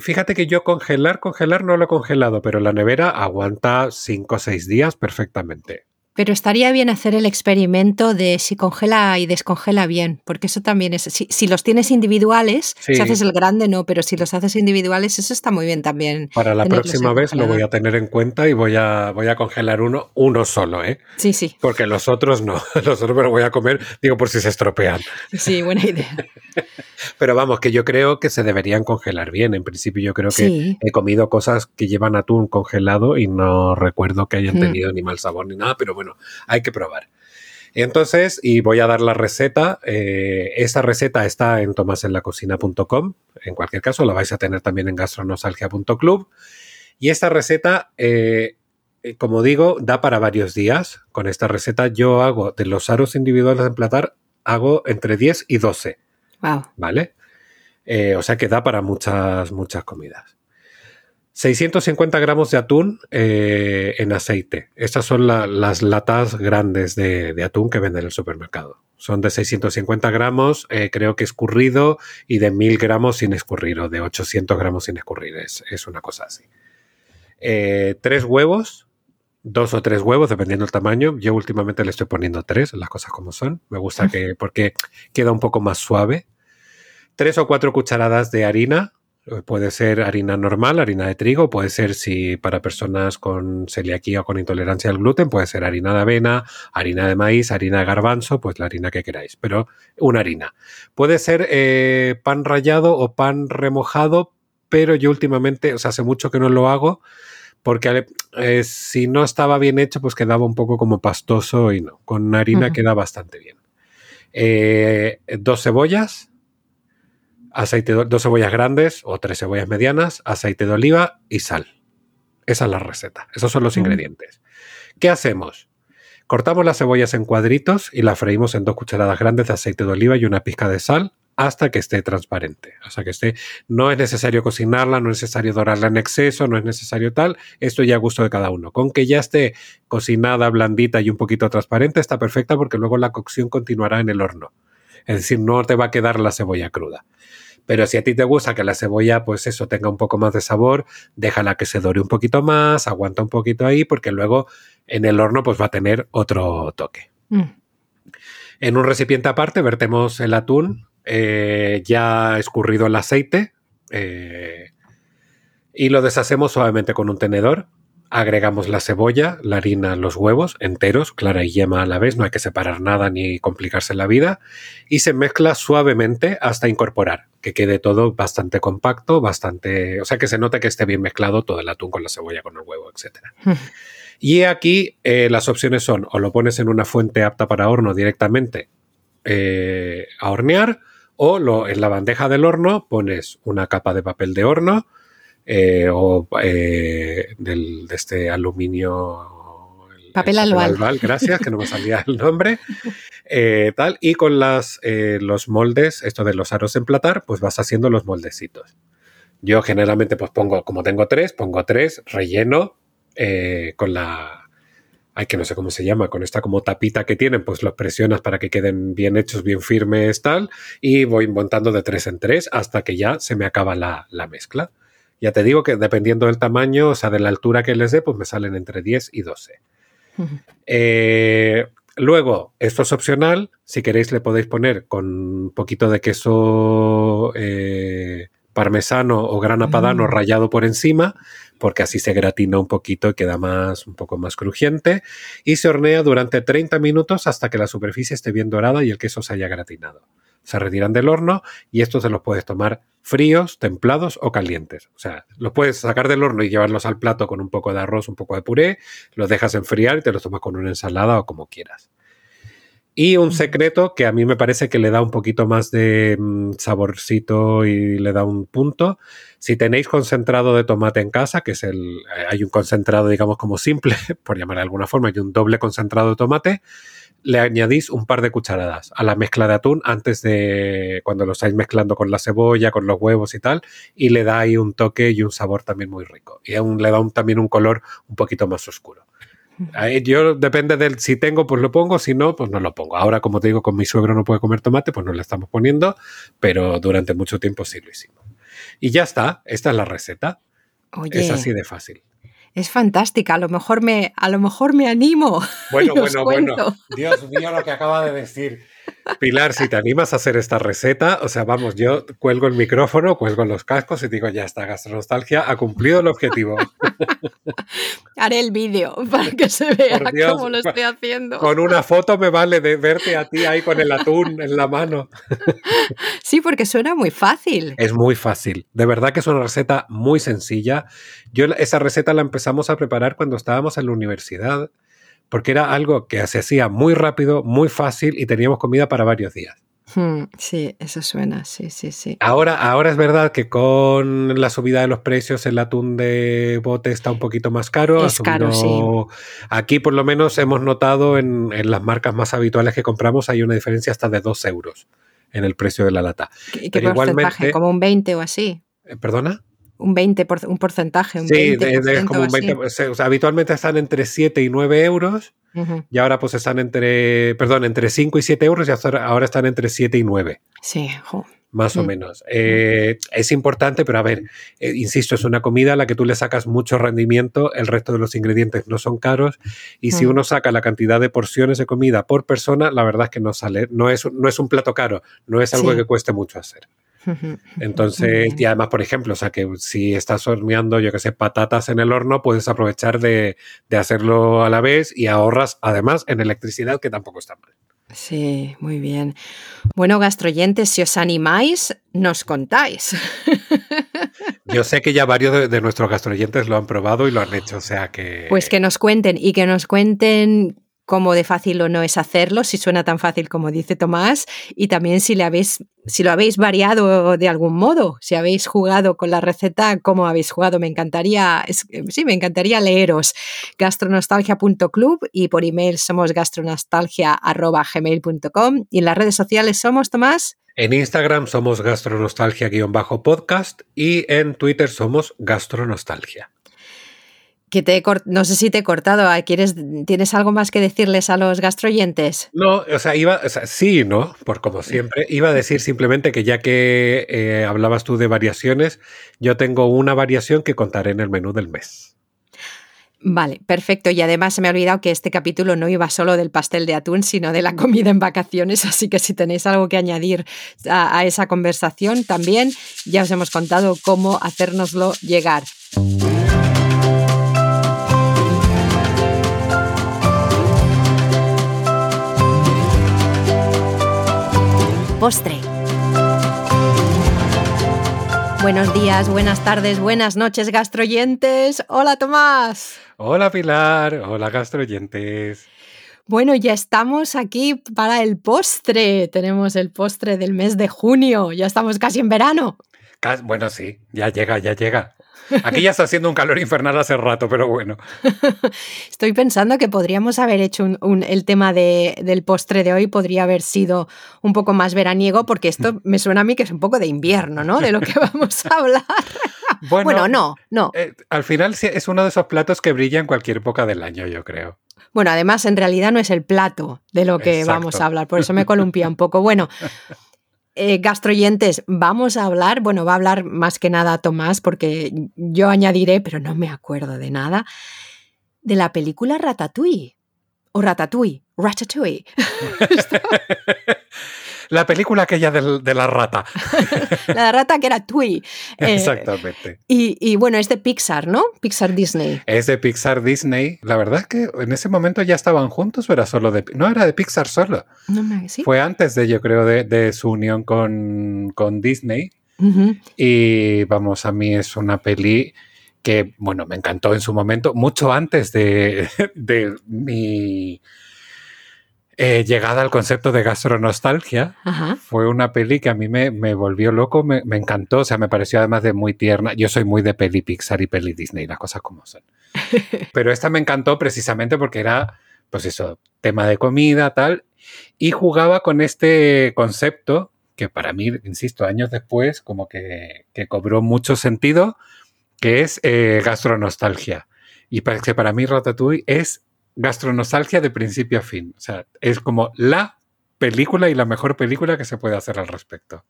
fíjate que yo congelar, congelar no lo he congelado, pero la nevera aguanta 5 o 6 días perfectamente. Pero estaría bien hacer el experimento de si congela y descongela bien, porque eso también es, si, los tienes individuales, si haces el grande no, pero si los haces individuales, eso está muy bien también. Para la próxima vez lo voy a tener en cuenta y voy a, voy a congelar uno, uno solo, ¿eh? Sí, sí. Porque los otros no, los otros me los voy a comer, digo, por si se estropean. Sí, buena idea. pero vamos, que yo creo que se deberían congelar bien. En principio yo creo que he comido cosas que llevan atún congelado y no recuerdo que hayan mm. tenido ni mal sabor ni nada, pero bueno hay que probar. Entonces, y voy a dar la receta. Eh, esta receta está en tomasenlacocina.com. En cualquier caso, la vais a tener también en gastronosalgia.club. Y esta receta, eh, eh, como digo, da para varios días. Con esta receta yo hago de los aros individuales de emplatar, hago entre 10 y 12. Wow. ¿Vale? o sea que da para muchas, muchas comidas. 650 gramos de atún eh, en aceite. Estas son las latas grandes de, atún que venden en el supermercado. Son de 650 gramos, eh, creo que escurrido, y de 1000 gramos sin escurrir, o de 800 gramos sin escurrir. Es, una cosa así. Eh, tres huevos, dos o tres huevos, dependiendo del tamaño. Yo últimamente le estoy poniendo tres, las cosas como son. Me gusta que, porque queda un poco más suave. Tres o cuatro cucharadas de harina, Puede ser harina normal, harina de trigo, puede ser si para personas con celiaquía o con intolerancia al gluten, puede ser harina de avena, harina de maíz, harina de garbanzo, pues la harina que queráis, pero una harina. Puede ser eh, pan rallado o pan remojado, pero yo últimamente, o sea, hace mucho que no lo hago, porque eh, si no estaba bien hecho, pues quedaba un poco como pastoso y no. Con harina queda bastante bien. Eh, dos cebollas, aceite de, dos cebollas grandes o tres cebollas medianas, aceite de oliva y sal. Esa es la receta. Esos son los ingredientes. ¿Qué hacemos? Cortamos las cebollas en cuadritos y las freímos en dos cucharadas grandes de aceite de oliva y una pizca de sal hasta que esté transparente. Hasta que esté. No es necesario cocinarla, no es necesario dorarla en exceso, no es necesario tal. Esto ya a gusto de cada uno. Con que ya esté cocinada, blandita y un poquito transparente, está perfecta porque luego la cocción continuará en el horno. Es decir, no te va a quedar la cebolla cruda. Pero si a ti te gusta que la cebolla, pues eso, tenga un poco más de sabor, déjala que se dore un poquito más, aguanta un poquito ahí, porque luego en el horno pues va a tener otro toque. Mm. En un recipiente aparte vertemos el atún eh, ya escurrido el aceite eh, y lo deshacemos suavemente con un tenedor agregamos la cebolla, la harina, los huevos enteros, clara y yema a la vez, no hay que separar nada ni complicarse la vida, y se mezcla suavemente hasta incorporar, que quede todo bastante compacto, bastante, o sea, que se note que esté bien mezclado todo el atún con la cebolla, con el huevo, etc. y aquí eh, las opciones son o lo pones en una fuente apta para horno directamente eh, a hornear, o lo, en la bandeja del horno pones una capa de papel de horno, eh, o eh, del, de este aluminio. Papel albal. Gracias, que no me salía el nombre. Eh, tal, y con las, los moldes, esto de los aros emplatar, pues vas haciendo los moldecitos. Yo generalmente pues pongo, como tengo tres, pongo tres, relleno con la, ay, que no sé cómo se llama, con esta como tapita que tienen, pues los presionas para que queden bien hechos, bien firmes, tal, y voy montando de tres en tres hasta que ya se me acaba la, la mezcla. Ya te digo que dependiendo del tamaño, o sea, de la altura que les dé, pues me salen entre 10 y 12. Eh, luego, esto es opcional. Si queréis, le podéis poner con un poquito de queso eh, parmesano o grana padano mm. rallado por encima, porque así se gratina un poquito y queda más, un poco más crujiente. Y se hornea durante 30 minutos hasta que la superficie esté bien dorada y el queso se haya gratinado se retiran del horno y estos se los puedes tomar fríos, templados o calientes. O sea, los puedes sacar del horno y llevarlos al plato con un poco de arroz, un poco de puré, los dejas enfriar y te los tomas con una ensalada o como quieras. Y un secreto que a mí me parece que le da un poquito más de mm, saborcito y le da un punto. Si tenéis concentrado de tomate en casa, que es el. Eh, hay un concentrado, digamos, como simple, por llamar de alguna forma, hay un doble concentrado de tomate le añadís un par de cucharadas a la mezcla de atún antes de cuando lo estáis mezclando con la cebolla, con los huevos y tal, y le da ahí un toque y un sabor también muy rico. Y aún le da también un color un poquito más oscuro. yo depende del si tengo, pues lo pongo, si no, pues no lo pongo. Ahora, como te digo, con mi suegro no puede comer tomate, pues no le estamos poniendo, pero durante mucho tiempo sí lo hicimos. Y ya está, esta es la receta. es así de fácil. Es fantástica, a lo mejor me, a lo mejor me animo. Bueno, bueno, bueno. Dios mío, lo que acaba de decir. Pilar, si te animas a hacer esta receta, o sea, vamos, yo cuelgo el micrófono, cuelgo los cascos y digo, ya está, Gastronostalgia ha cumplido el objetivo. Haré el vídeo para que se vea cómo lo estoy haciendo. Con una foto me vale de verte a ti ahí con el atún en la mano. Sí, porque suena muy fácil. Es muy fácil. De verdad que es una receta muy sencilla. Yo esa receta la empezamos a preparar cuando estábamos en la universidad porque era algo que se hacía muy rápido, muy fácil y teníamos comida para varios días. Hmm, sí, eso suena, sí, sí, sí. Ahora, ahora es verdad que con la subida de los precios el atún de bote está un poquito más caro. Es caro, sí. Aquí por lo menos hemos notado en, las marcas más habituales que compramos hay una diferencia hasta de 2 euros en el precio de la lata. ¿Qué, qué porcentaje? ¿Como un 20 o así? ¿Perdona? Un 20, por, un porcentaje. Un sí, es como un 20. O sea, habitualmente están entre 7 y 9 euros y ahora pues están entre, perdón, entre 5 y 7 euros y ahora están entre 7 y 9. Sí, Más o mm. menos. Eh, es importante, pero a ver, eh, insisto, es una comida a la que tú le sacas mucho rendimiento, el resto de los ingredientes no son caros y si mm. uno saca la cantidad de porciones de comida por persona, la verdad es que no sale, no es, no es un plato caro, no es algo que cueste mucho hacer. Entonces, y además, por ejemplo, o sea, que si estás horneando, yo que sé, patatas en el horno, puedes aprovechar de, hacerlo a la vez y ahorras además en electricidad, que tampoco está mal. Sí, muy bien. Bueno, gastroyentes, si os animáis, nos contáis. Yo sé que ya varios de, nuestros gastroyentes lo han probado y lo han hecho, o sea que... Pues que nos cuenten y que nos cuenten cómo de fácil o no es hacerlo, si suena tan fácil como dice Tomás, y también si, le habéis, si lo habéis variado de algún modo, si habéis jugado con la receta, cómo habéis jugado. Me encantaría, sí, me encantaría leeros gastronostalgia.club y por email somos gastronostalgia.gmail.com y en las redes sociales somos, Tomás. En Instagram somos gastronostalgia-podcast y en Twitter somos gastronostalgia que te no sé si te he cortado. ¿Quieres, ¿Tienes algo más que decirles a los gastroyentes? No, o sea, iba, sí, ¿no? Por como siempre, iba a decir simplemente que ya que eh, hablabas tú de variaciones, yo tengo una variación que contaré en el menú del mes. Vale, perfecto. Y además se me ha olvidado que este capítulo no iba solo del pastel de atún, sino de la comida en vacaciones. Así que si tenéis algo que añadir a, a esa conversación, también ya os hemos contado cómo hacérnoslo llegar. Postre. Buenos días, buenas tardes, buenas noches, gastroyentes. Hola, Tomás. Hola, Pilar. Hola, gastroyentes. Bueno, ya estamos aquí para el postre. Tenemos el postre del mes de junio. Ya estamos casi en verano. Bueno, sí, ya llega, ya llega. Aquí ya está haciendo un calor infernal hace rato, pero bueno. Estoy pensando que podríamos haber hecho un, el tema de, del postre de hoy, podría haber sido un poco más veraniego, porque esto me suena a mí que es un poco de invierno, ¿no? De lo que vamos a hablar. Bueno, no, no. Eh, al final es uno de esos platos que brilla en cualquier época del año, yo creo. Bueno, además en realidad no es el plato de lo que vamos a hablar, por eso me columpia un poco. Bueno, eh, gastroyentes, vamos a hablar, bueno, va a hablar más que nada Tomás, porque yo añadiré, pero no me acuerdo de nada, de la película Ratatouille. O Ratatouille, Ratatouille. La película aquella de la rata. la rata que era Tui. Eh, Exactamente. Y, bueno, es de Pixar, ¿no? Pixar Disney. Es de Pixar Disney. La verdad es que en ese momento ya estaban juntos o era solo de... No, era de Pixar solo. No me ¿sí? Fue antes de, yo creo, de, su unión con, Disney. Y vamos, a mí es una peli que, bueno, me encantó en su momento, mucho antes de, de mi eh, llegada al concepto de gastronostalgia, fue una peli que a mí me, volvió loco, me, encantó, o sea, me pareció además de muy tierna. Yo soy muy de peli Pixar y peli Disney, las cosas como son. Pero esta me encantó precisamente porque era pues eso, tema de comida, tal, y jugaba con este concepto que para mí, insisto, años después, como que, cobró mucho sentido, que es eh, gastronostalgia. Y para, que para mí Ratatouille es gastronostalgia de principio a fin. O sea, es como la película y la mejor película que se puede hacer al respecto.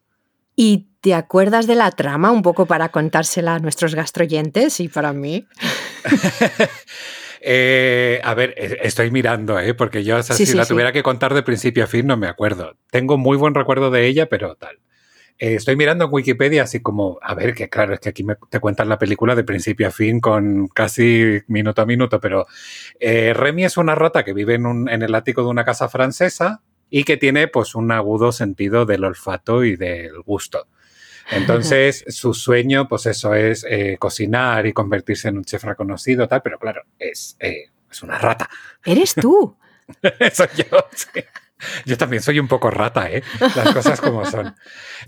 ¿Y te acuerdas de la trama un poco para contársela a nuestros gastroyentes y para mí? Eh, a ver, e, estoy mirando, ¿eh? porque yo si la tuviera que contar de principio a fin no me acuerdo. Tengo muy buen recuerdo de ella, pero tal. Eh, estoy mirando en Wikipedia así como, a ver, que claro, es que aquí me, te cuentan la película de principio a fin con casi minuto a minuto, pero eh, Remy es una rata que vive en, en el ático de una casa francesa y que tiene pues un agudo sentido del olfato y del gusto. Entonces, su sueño, pues eso es eh, cocinar y convertirse en un chef reconocido, tal, pero claro, es, eh, es una rata. Eres tú. soy yo, sí. Yo también soy un poco rata, ¿eh? Las cosas como son.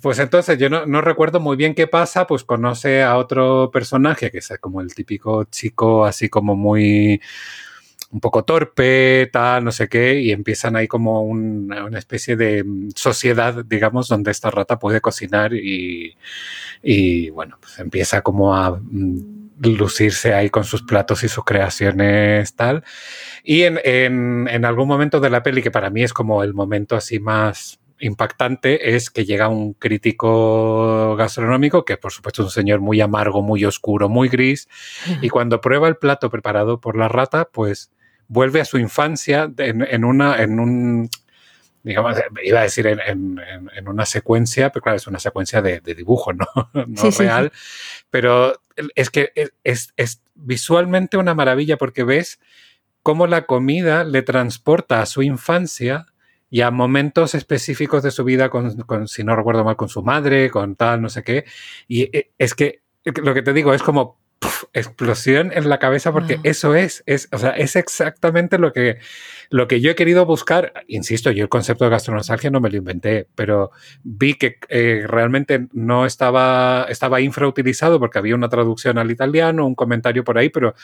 Pues entonces yo no, recuerdo muy bien qué pasa, pues conoce a otro personaje que es como el típico chico así como muy un poco torpe, tal, no sé qué, y empiezan ahí como una, especie de sociedad, digamos, donde esta rata puede cocinar y, bueno, pues empieza como a mm, lucirse ahí con sus platos y sus creaciones, tal. Y en, en algún momento de la peli, que para mí es como el momento así más impactante es que llega un crítico gastronómico, que por supuesto es un señor muy amargo, muy oscuro, muy gris, y cuando prueba el plato preparado por la rata, pues vuelve a su infancia en, una, en un, digamos, iba a decir en, una secuencia, pero claro, es una secuencia de, dibujo, no, no real, pero es que es, es, visualmente una maravilla porque ves cómo la comida le transporta a su infancia y a momentos específicos de su vida, con, con, si no recuerdo mal, con su madre, con tal, no sé qué. Y eh, es que lo que te digo es como explosión en la cabeza porque eso es, es, o sea, es exactamente lo que, lo que yo he querido buscar. Insisto, yo el concepto de gastronostalgia no me lo inventé, pero vi que eh, realmente no estaba, estaba infrautilizado porque había una traducción al italiano, un comentario por ahí, pero,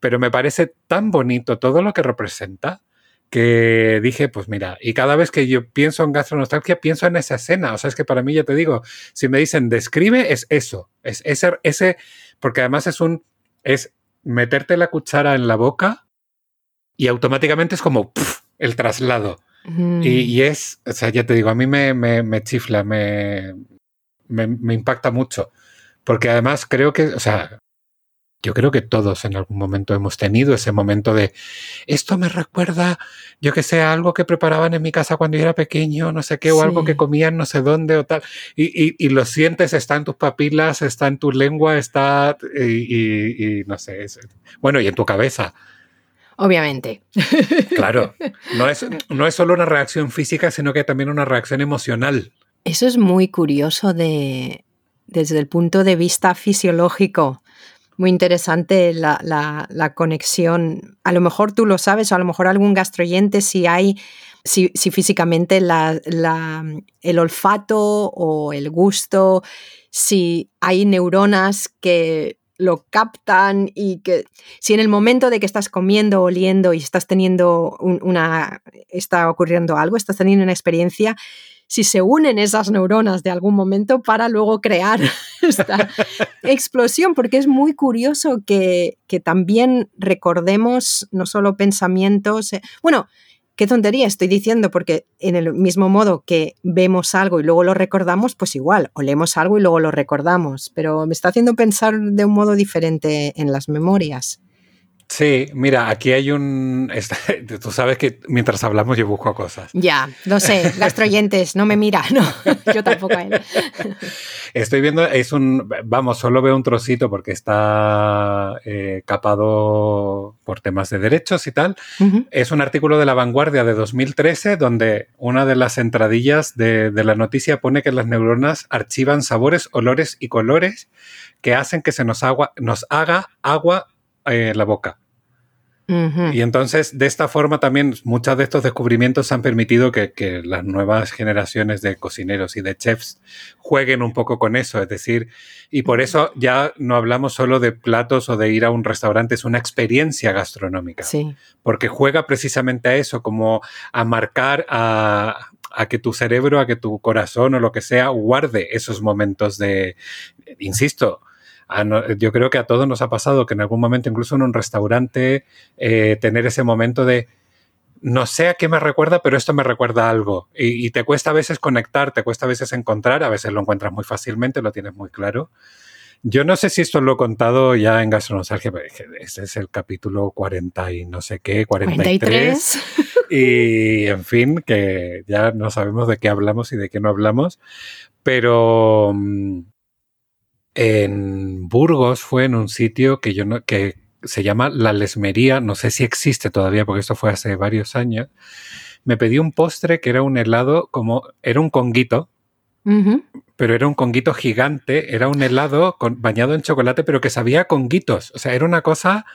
pero me parece tan bonito todo lo que representa que dije, pues mira, y cada vez que yo pienso en gastronostalgia, pienso en esa escena. O sea, es que para mí, ya te digo, si me dicen describe, es eso, es ese, ese porque además es un, es meterte la cuchara en la boca y automáticamente es como el traslado. Y, es, o sea, ya te digo, a mí me, me, me chifla, me, me, me, impacta mucho. Porque además creo que, o sea, yo creo que todos en algún momento hemos tenido ese momento de esto me recuerda, yo que sé, algo que preparaban en mi casa cuando yo era pequeño, no sé qué, o algo que comían no sé dónde o tal. Y, y, lo sientes, está en tus papilas, está en tu lengua, está y, no sé. bueno, y en tu cabeza. Obviamente. Claro, no es, no es solo una reacción física, sino que también una reacción emocional. Eso es muy curioso de, desde el punto de vista fisiológico muy interesante la, conexión. A lo mejor tú lo sabes, o a lo mejor algún gastroyente, si hay, si, físicamente el olfato o el gusto, si hay neuronas que lo captan y que si en el momento de que estás comiendo, oliendo y estás teniendo una, está ocurriendo algo, estás teniendo una experiencia, si se unen esas neuronas de algún momento para luego crear esta explosión, porque es muy curioso que, también recordemos no solo pensamientos, eh, bueno, qué tontería estoy diciendo, porque en el mismo modo que vemos algo y luego lo recordamos, pues igual, olemos algo y luego lo recordamos, pero me está haciendo pensar de un modo diferente en las memorias. Sí, mira, aquí hay un... Tú sabes que mientras hablamos yo busco cosas. Ya, lo sé, gastroyentes, no me mira, no, yo tampoco a él. Estoy viendo, es un... Vamos, solo veo un trocito porque está eh, capado por temas de derechos y tal. Es un artículo de La Vanguardia de 2013 donde una de las entradillas de, de la noticia pone que las neuronas archivan sabores, olores y colores que hacen que se nos, agua, nos haga agua en la boca. Y entonces, de esta forma también, muchos de estos descubrimientos han permitido que, que, las nuevas generaciones de cocineros y de chefs jueguen un poco con eso. Es decir, y por eso ya no hablamos solo de platos o de ir a un restaurante, es una experiencia gastronómica. Sí. Porque juega precisamente a eso, como a marcar a, a que tu cerebro, a que tu corazón o lo que sea guarde esos momentos de, insisto, yo creo que a todos nos ha pasado que en algún momento, incluso en un restaurante, eh, tener ese momento de no sé a qué me recuerda, pero esto me recuerda a algo. Y, te cuesta a veces conectar, te cuesta a veces encontrar, a veces lo encuentras muy fácilmente, lo tienes muy claro. Yo no sé si esto lo he contado ya en Gastronostalgia, pero este es el capítulo 40 y no sé qué, 43. 43. Y en fin, que ya no sabemos de qué hablamos y de qué no hablamos. Pero mm, en Burgos fue en un sitio que yo no, que se llama La Lesmería, no sé si existe todavía porque esto fue hace varios años. Me pedí un postre que era un helado como era un conguito, pero era un conguito gigante, era un helado con, bañado en chocolate, pero que sabía conguitos. O sea, era una cosa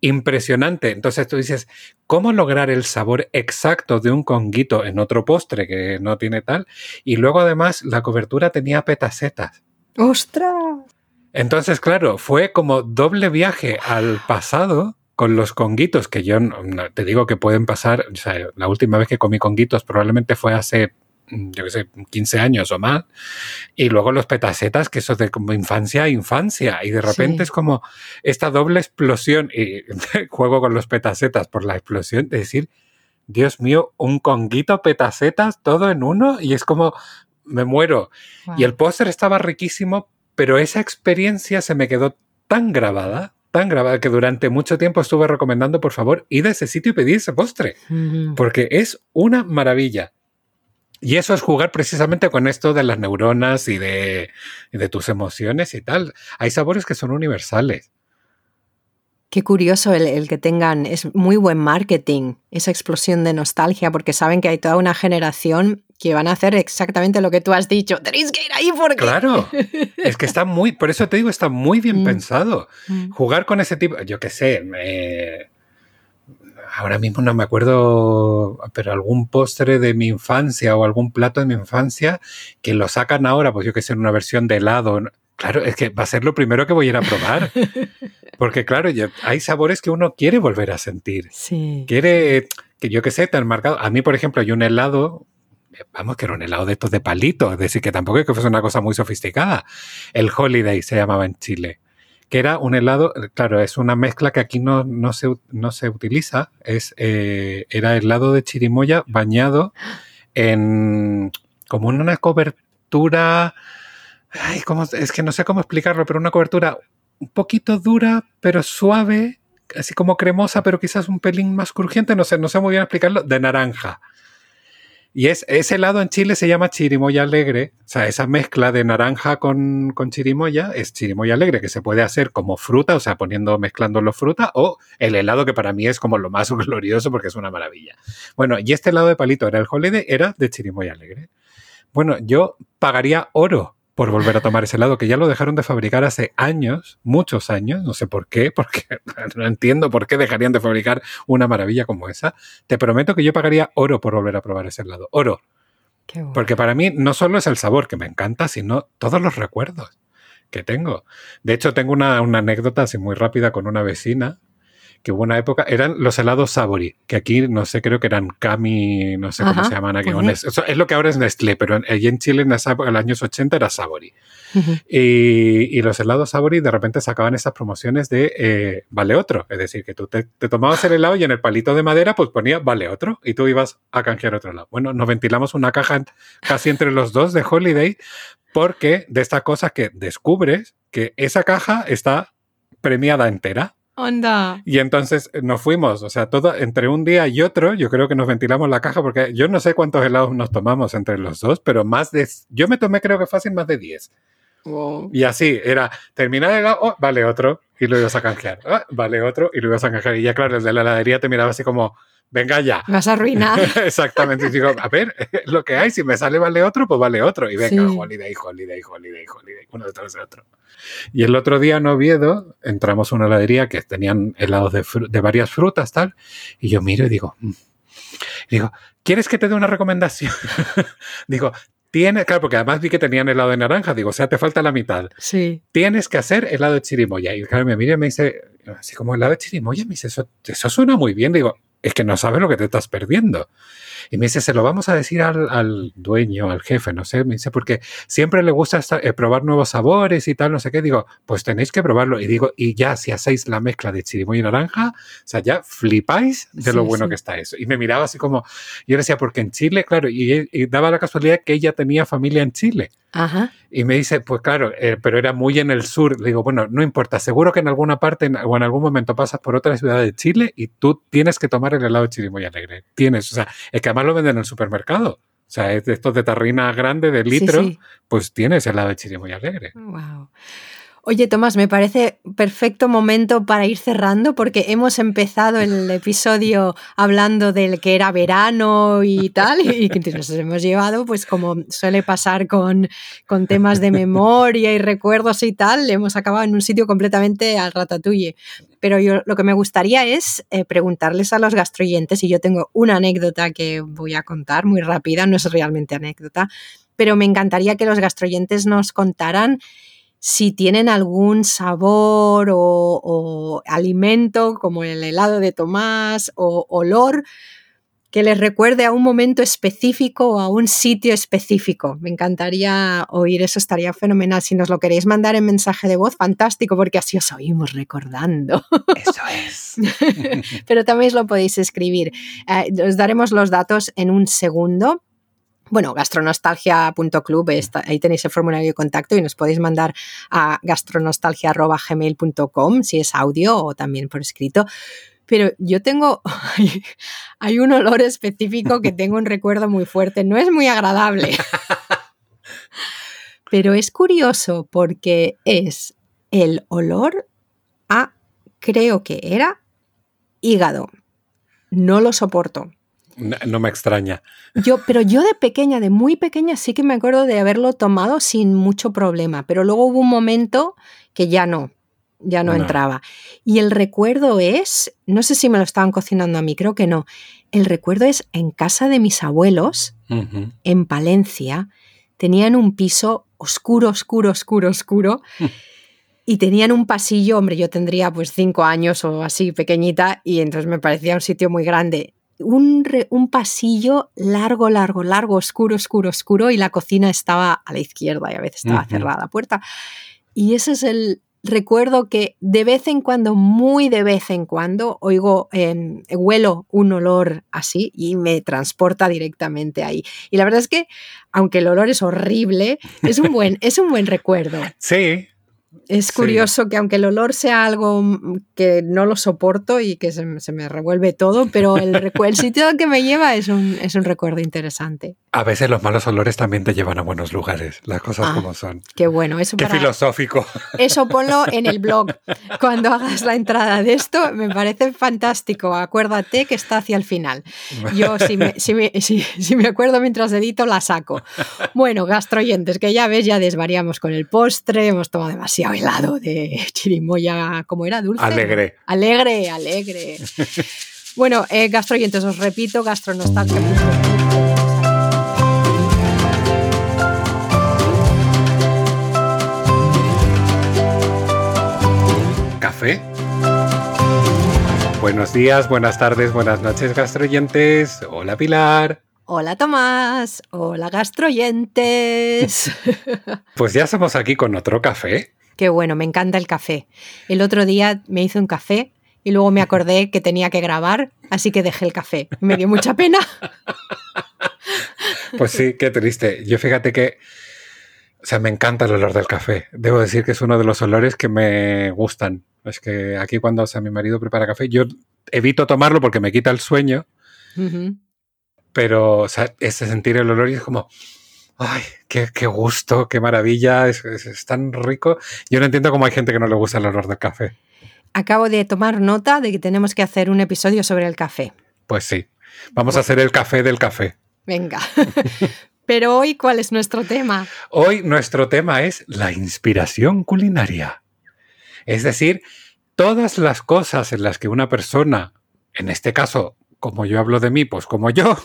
impresionante. Entonces tú dices, ¿cómo lograr el sabor exacto de un conguito en otro postre que no tiene tal? Y luego además la cobertura tenía petacetas. ¡Ostras! Entonces, claro, fue como doble viaje al pasado con los conguitos, que yo te digo que pueden pasar, o sea, la última vez que comí conguitos probablemente fue hace, mm, yo qué sé, 15 años o más, y luego los petacetas, que eso de como infancia a infancia, y de repente es como esta doble explosión, y juego con los petacetas por la explosión, de decir, Dios mío, un conguito petacetas, todo en uno, y es como, me muero. Y el póster estaba riquísimo, pero esa experiencia se me quedó tan grabada, tan grabada, que durante mucho tiempo estuve recomendando, por favor, ir a ese sitio y pedir ese postre, porque es una maravilla. Y eso es jugar precisamente con esto de las neuronas y de, y de tus emociones y tal. Hay sabores que son universales. Qué curioso el, que tengan, es muy buen marketing, esa explosión de nostalgia, porque saben que hay toda una generación que van a hacer exactamente lo que tú has dicho. Tenéis que ir ahí porque... Claro, es que está muy, por eso te digo, está muy bien mm. pensado. Mm. Jugar con ese tipo, yo qué sé, ahora mismo no me acuerdo, pero algún postre de mi infancia o algún plato de mi infancia que lo sacan ahora, pues yo que sé, en una versión de helado. Claro, es que va a ser lo primero que voy a ir a probar. Porque claro, hay sabores que uno quiere volver a sentir. Sí. Quiere, que yo qué sé, tan marcado. A mí, por ejemplo, hay un helado, vamos, que era un helado de estos de palito, es decir, que tampoco es que fuese una cosa muy sofisticada. El Holiday se llamaba en Chile, que era un helado, claro, es una mezcla que aquí no, no, se, no se utiliza, es, eh, era helado de chirimoya bañado en como en una cobertura Ay, es que no sé cómo explicarlo, pero una cobertura un poquito dura, pero suave, así como cremosa, pero quizás un pelín más crujiente, no sé, no sé muy bien explicarlo, de naranja. Y es, ese helado en Chile se llama chirimoya alegre, o sea, esa mezcla de naranja con, con, chirimoya es chirimoya alegre, que se puede hacer como fruta, o sea, poniendo, mezclando los fruta, o el helado que para mí es como lo más glorioso porque es una maravilla. Bueno, y este helado de palito era el holiday, era de chirimoya alegre. Bueno, yo pagaría oro por volver a tomar ese helado, que ya lo dejaron de fabricar hace años, muchos años, no sé por qué, porque no entiendo por qué dejarían de fabricar una maravilla como esa. Te prometo que yo pagaría oro por volver a probar ese helado, oro. Porque para mí no solo es el sabor que me encanta, sino todos los recuerdos que tengo. De hecho, tengo una, una anécdota así muy rápida con una vecina que hubo una época, eran los helados Savory, que aquí no sé, creo que eran Cami, no sé cómo se llaman aquí. Pues es lo que ahora es Nestlé, pero allí en Chile en esa época, en los años 80 era Savory. y, los helados Savory de repente sacaban esas promociones de eh, vale otro. Es decir, que tú te, tomabas el helado y en el palito de madera pues ponía vale otro y tú ibas a canjear otro lado. Bueno, nos ventilamos una caja casi entre los dos de Holiday porque de estas cosas que descubres que esa caja está premiada entera. Onda. Y entonces eh, nos fuimos, o sea, todo entre un día y otro, yo creo que nos ventilamos la caja porque yo no sé cuántos helados nos tomamos entre los dos, pero más de. Yo me tomé, creo que fácil, más de 10. Y así, era terminar el helado, oh, vale otro, y lo ibas a canjear. Oh, vale otro, y lo ibas a canjear. Y ya, claro, el de la heladería te miraba así como, venga ya. Me vas a arruinar. Exactamente. Y digo, a ver, lo que hay, si me sale vale otro, pues vale otro. Y venga, holiday, holiday, holiday, holiday, uno detrás de otro. Y el otro día en Oviedo entramos a una heladería que tenían helados de, de varias frutas, tal. Y yo miro y digo, mm". digo, ¿quieres que te dé una recomendación? digo, tienes, claro, porque además vi que tenían helado de naranja, digo, o sea, te falta la mitad. Sí. Tienes que hacer helado de chirimoya. Y claro, me mira y me dice, así como helado de chirimoya, me dice, eso, eso suena muy bien. Digo, es que no sabes lo que te estás perdiendo. Y me dice, se lo vamos a decir al, dueño, al jefe, no sé, me dice, porque siempre le gusta eh, probar nuevos sabores y tal, no sé qué. Digo, pues tenéis que probarlo. Y digo, y ya, si hacéis la mezcla de chirimoya y naranja, o sea, ya flipáis de lo bueno que está eso. Y me miraba así como, yo decía, porque en Chile, claro, y, y daba la casualidad que ella tenía familia en Chile. Y me dice, pues claro, eh, pero era muy en el sur. digo, bueno, no importa, seguro que en alguna parte o en algún momento pasas por otra ciudad de Chile y tú tienes que tomar el helado de chirimoya alegre. Tienes, o sea, es que además lo venden en el supermercado. O sea, es de estos de tarrina grande de litro, pues tienes helado de chirimoya alegre. Wow. Oye, Tomás, me parece perfecto momento para ir cerrando porque hemos empezado el episodio hablando del que era verano y tal, y que nos hemos llevado, pues como suele pasar con, con temas de memoria y recuerdos y tal, hemos acabado en un sitio completamente al ratatouille. Pero yo lo que me gustaría es eh, preguntarles a los gastroyentes, y yo tengo una anécdota que voy a contar muy rápida, no es realmente anécdota, pero me encantaría que los gastroyentes nos contaran si tienen algún sabor o, alimento como el helado de Tomás o olor que les recuerde a un momento específico o a un sitio específico. Me encantaría oír eso, estaría fenomenal. Si nos lo queréis mandar en mensaje de voz, fantástico, porque así os oímos recordando. Eso es. Pero también lo podéis escribir. Eh, os daremos los datos en un segundo bueno, gastronostalgia.club, ahí tenéis el formulario de contacto y nos podéis mandar a gastronostalgia.gmail.com si es audio o también por escrito. Pero yo tengo, hay un olor específico que tengo un recuerdo muy fuerte, no es muy agradable, pero es curioso porque es el olor a, creo que era hígado. No lo soporto. No, me extraña. Yo, pero yo de pequeña, de muy pequeña, sí que me acuerdo de haberlo tomado sin mucho problema, pero luego hubo un momento que ya no, ya no, entraba. Y el recuerdo es, no sé si me lo estaban cocinando a mí, creo que no. El recuerdo es en casa de mis abuelos, en Palencia, tenían un piso oscuro, oscuro, oscuro, oscuro. y tenían un pasillo, hombre, yo tendría pues cinco años o así pequeñita y entonces me parecía un sitio muy grande un, un, pasillo largo, largo, largo, oscuro, oscuro, oscuro y la cocina estaba a la izquierda y a veces estaba cerrada la puerta. Y ese es el recuerdo que de vez en cuando, muy de vez en cuando, oigo, eh, huelo un olor así y me transporta directamente ahí. Y la verdad es que, aunque el olor es horrible, es un buen, es un buen recuerdo. Sí, es curioso que aunque el olor sea algo que no lo soporto y que se, me revuelve todo, pero el, el sitio al que me lleva es un, es un recuerdo interesante. A veces los malos olores también te llevan a buenos lugares, las cosas ah, como son. Qué bueno, eso Qué filosófico. Eso ponlo en el blog. Cuando hagas la entrada de esto, me parece fantástico. Acuérdate que está hacia el final. Yo, si me, si me, si, me acuerdo mientras edito, la saco. Bueno, gastroyentes, que ya ves, ya desvariamos con el postre, hemos tomado demasiado helado de chirimoya, ¿cómo era? Dulce. Alegre. Alegre, alegre. bueno, eh, gastroyentes, os repito, gastronostalgia. café. Buenos días, buenas tardes, buenas noches, gastroyentes. Hola Pilar. Hola Tomás. Hola gastroyentes. pues ya estamos aquí con otro café. Qué bueno, me encanta el café. El otro día me hice un café y luego me acordé que tenía que grabar, así que dejé el café. Me dio mucha pena. Pues sí, qué triste. Yo fíjate que o sea, me encanta el olor del café. Debo decir que es uno de los olores que me gustan. Es que aquí cuando o sea, mi marido prepara café, yo evito tomarlo porque me quita el sueño. Pero o sea, ese sentir el olor y es como, ay, qué, qué gusto, qué maravilla, es, es, tan rico. Yo no entiendo cómo hay gente que no le gusta el olor del café. Acabo de tomar nota de que tenemos que hacer un episodio sobre el café. Pues sí. Vamos a hacer el café del café. Venga. Pero hoy, ¿cuál es nuestro tema? Hoy nuestro tema es la inspiración culinaria. Es decir, todas las cosas en las que una persona, en este caso, como yo hablo de mí, pues como yo,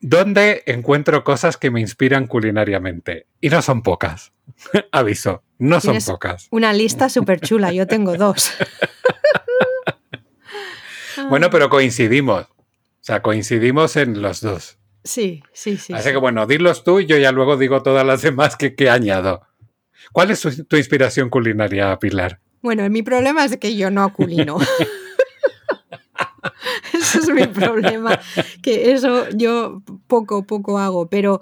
donde encuentro cosas que me inspiran culinariamente. Y no son pocas. Aviso, no son pocas. Una lista súper chula, yo tengo dos. bueno, pero coincidimos. O sea, coincidimos en los dos. Sí, sí, sí. Así que bueno, dilos tú y yo ya luego digo todas las demás que, que añado. ¿Cuál es tu, inspiración culinaria, Pilar? Bueno, mi problema es que yo no culino. es mi problema, que eso yo poco, poco hago, pero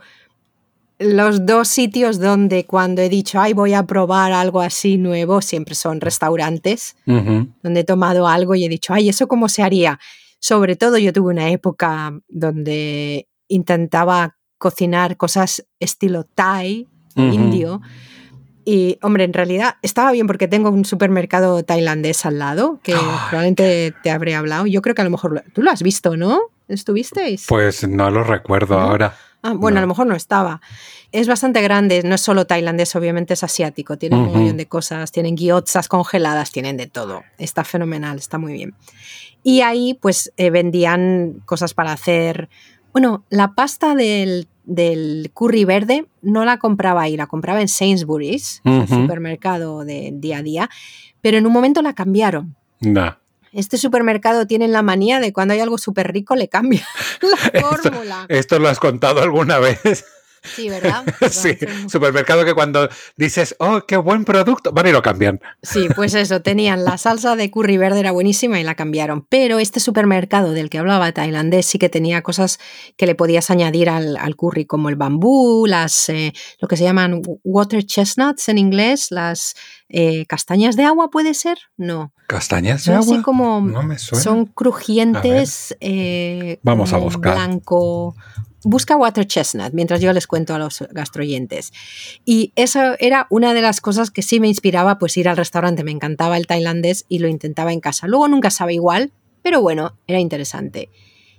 los dos sitios donde cuando he dicho, ay, voy a probar algo así nuevo, siempre son restaurantes, donde he tomado algo y he dicho, ay, ¿eso cómo se haría? Sobre todo yo tuve una época donde intentaba cocinar cosas estilo Thai, indio. Y, hombre, en realidad estaba bien porque tengo un supermercado tailandés al lado, que probablemente te habré hablado. Yo creo que a lo mejor tú lo has visto, ¿no? ¿Estuvisteis? Pues no lo recuerdo ahora. Ah, bueno, a lo mejor no estaba. Es bastante grande, no es solo tailandés, obviamente es asiático. Tienen un montón de cosas, tienen gyotsas congeladas, tienen de todo. Está fenomenal, está muy bien. Y ahí pues eh, vendían cosas para hacer bueno, la pasta del, curry verde no la compraba ahí, la compraba en Sainsbury's, el supermercado de día a día, pero en un momento la cambiaron. Este supermercado tiene la manía de cuando hay algo súper rico le cambia la fórmula. Esto lo has contado alguna vez. Sí, ¿verdad? sí, supermercado que cuando dices, oh, qué buen producto, van y lo cambian. Sí, pues eso, tenían la salsa de curry verde, era buenísima y la cambiaron. Pero este supermercado del que hablaba tailandés sí que tenía cosas que le podías añadir al, curry, como el bambú, las, eh, lo que se llaman water chestnuts en inglés, las eh, castañas de agua, ¿puede ser? No. ¿Castañas de agua? Así como son crujientes, eh, Vamos a buscar. blanco busca water chestnut mientras yo les cuento a los gastroyentes. Y eso era una de las cosas que sí me inspiraba, pues ir al restaurante. Me encantaba el tailandés y lo intentaba en casa. Luego nunca sabe igual, pero bueno, era interesante.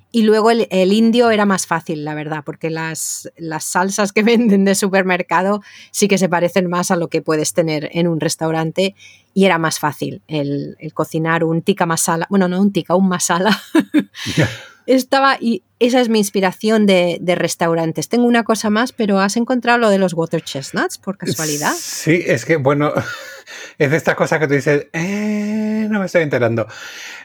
Y luego el, indio era más fácil, la verdad, porque las, las, salsas que venden de supermercado sí que se parecen más a lo que puedes tener en un restaurante y era más fácil el, el cocinar un tikka masala, bueno, no un tikka, un masala. estaba y esa es mi inspiración de, restaurantes. Tengo una cosa más, pero ¿has encontrado lo de los water chestnuts por casualidad? Sí, es que, bueno, es de esta cosa que tú dices, eh, no me estoy enterando.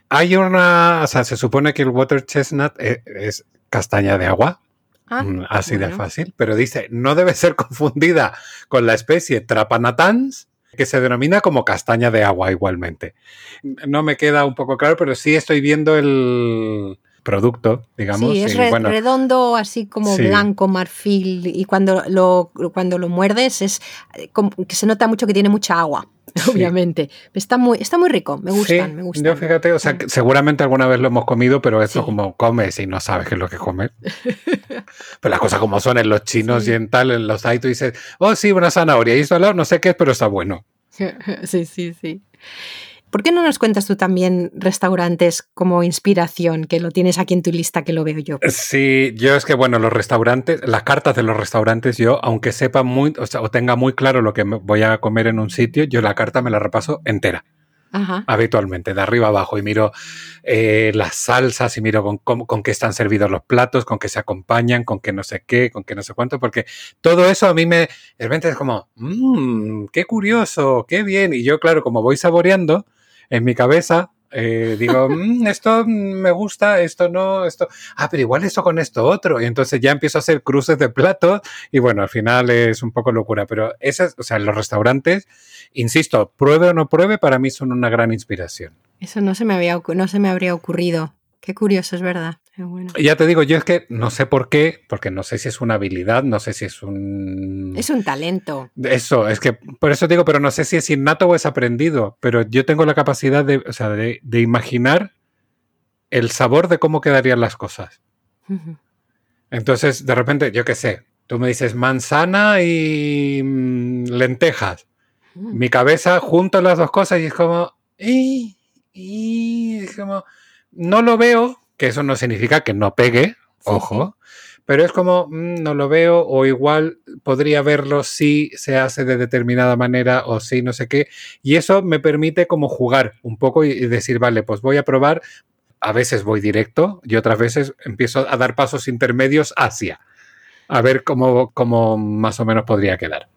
Hay una, o sea, se supone que el water chestnut e, es, castaña de agua, ah, mm, así de fácil, pero dice, no debe ser confundida con la especie Trapanatans, que se denomina como castaña de agua igualmente. No me queda un poco claro, pero sí estoy viendo el, producto, digamos. Sí, es redondo, así como blanco, marfil, y cuando lo, cuando lo muerdes es eh, como que se nota mucho que tiene mucha agua. Obviamente. Está muy, está muy rico, me gustan, me gustan. Yo fíjate, o sea, seguramente alguna vez lo hemos comido, pero esto como comes y no sabes qué es lo que comes. pero las cosas como son en los chinos y en tal, en los hay, tú dices, oh sí, una zanahoria, y esto al lado no sé qué es, pero está bueno. sí, sí, sí. ¿Por qué no nos cuentas tú también restaurantes como inspiración, que lo tienes aquí en tu lista, que lo veo yo? Sí, yo es que, bueno, los restaurantes, las cartas de los restaurantes, yo, aunque sepa muy, o, sea, o tenga muy claro lo que voy a comer en un sitio, yo la carta me la repaso entera. habitualmente, de arriba abajo, y miro eh, las salsas y miro con, con, qué están servidos los platos, con qué se acompañan, con qué no sé qué, con qué no sé cuánto, porque todo eso a mí me, de repente es como, mmm, qué curioso, qué bien, y yo, claro, como voy saboreando, en mi cabeza eh, digo, mm, esto me gusta, esto no, esto, ah, pero igual esto con esto otro. Y entonces ya empiezo a hacer cruces de platos y bueno, al final es un poco locura, pero esas, o sea, los restaurantes, insisto, pruebe o no pruebe, para mí son una gran inspiración. Eso no se me, había, no se me habría ocurrido. Qué curioso, es verdad. Ya te digo, yo es que no sé por qué, porque no sé si es una habilidad, no sé si es un... Es un talento. Eso, es que por eso digo, pero no sé si es innato o es aprendido, pero yo tengo la capacidad de, o sea, de, imaginar el sabor de cómo quedarían las cosas. Entonces, de repente, yo qué sé, tú me dices manzana y mm, lentejas. Mm. Mi cabeza junto las dos cosas y es como... Y, y es como no lo veo, que eso no significa que no pegue, ojo, pero es como, mm, no lo veo o igual podría verlo si se hace de determinada manera o si no sé qué. Y eso me permite como jugar un poco y, decir, vale, pues voy a probar. A veces voy directo y otras veces empiezo a dar pasos intermedios hacia, a ver cómo, cómo más o menos podría quedar.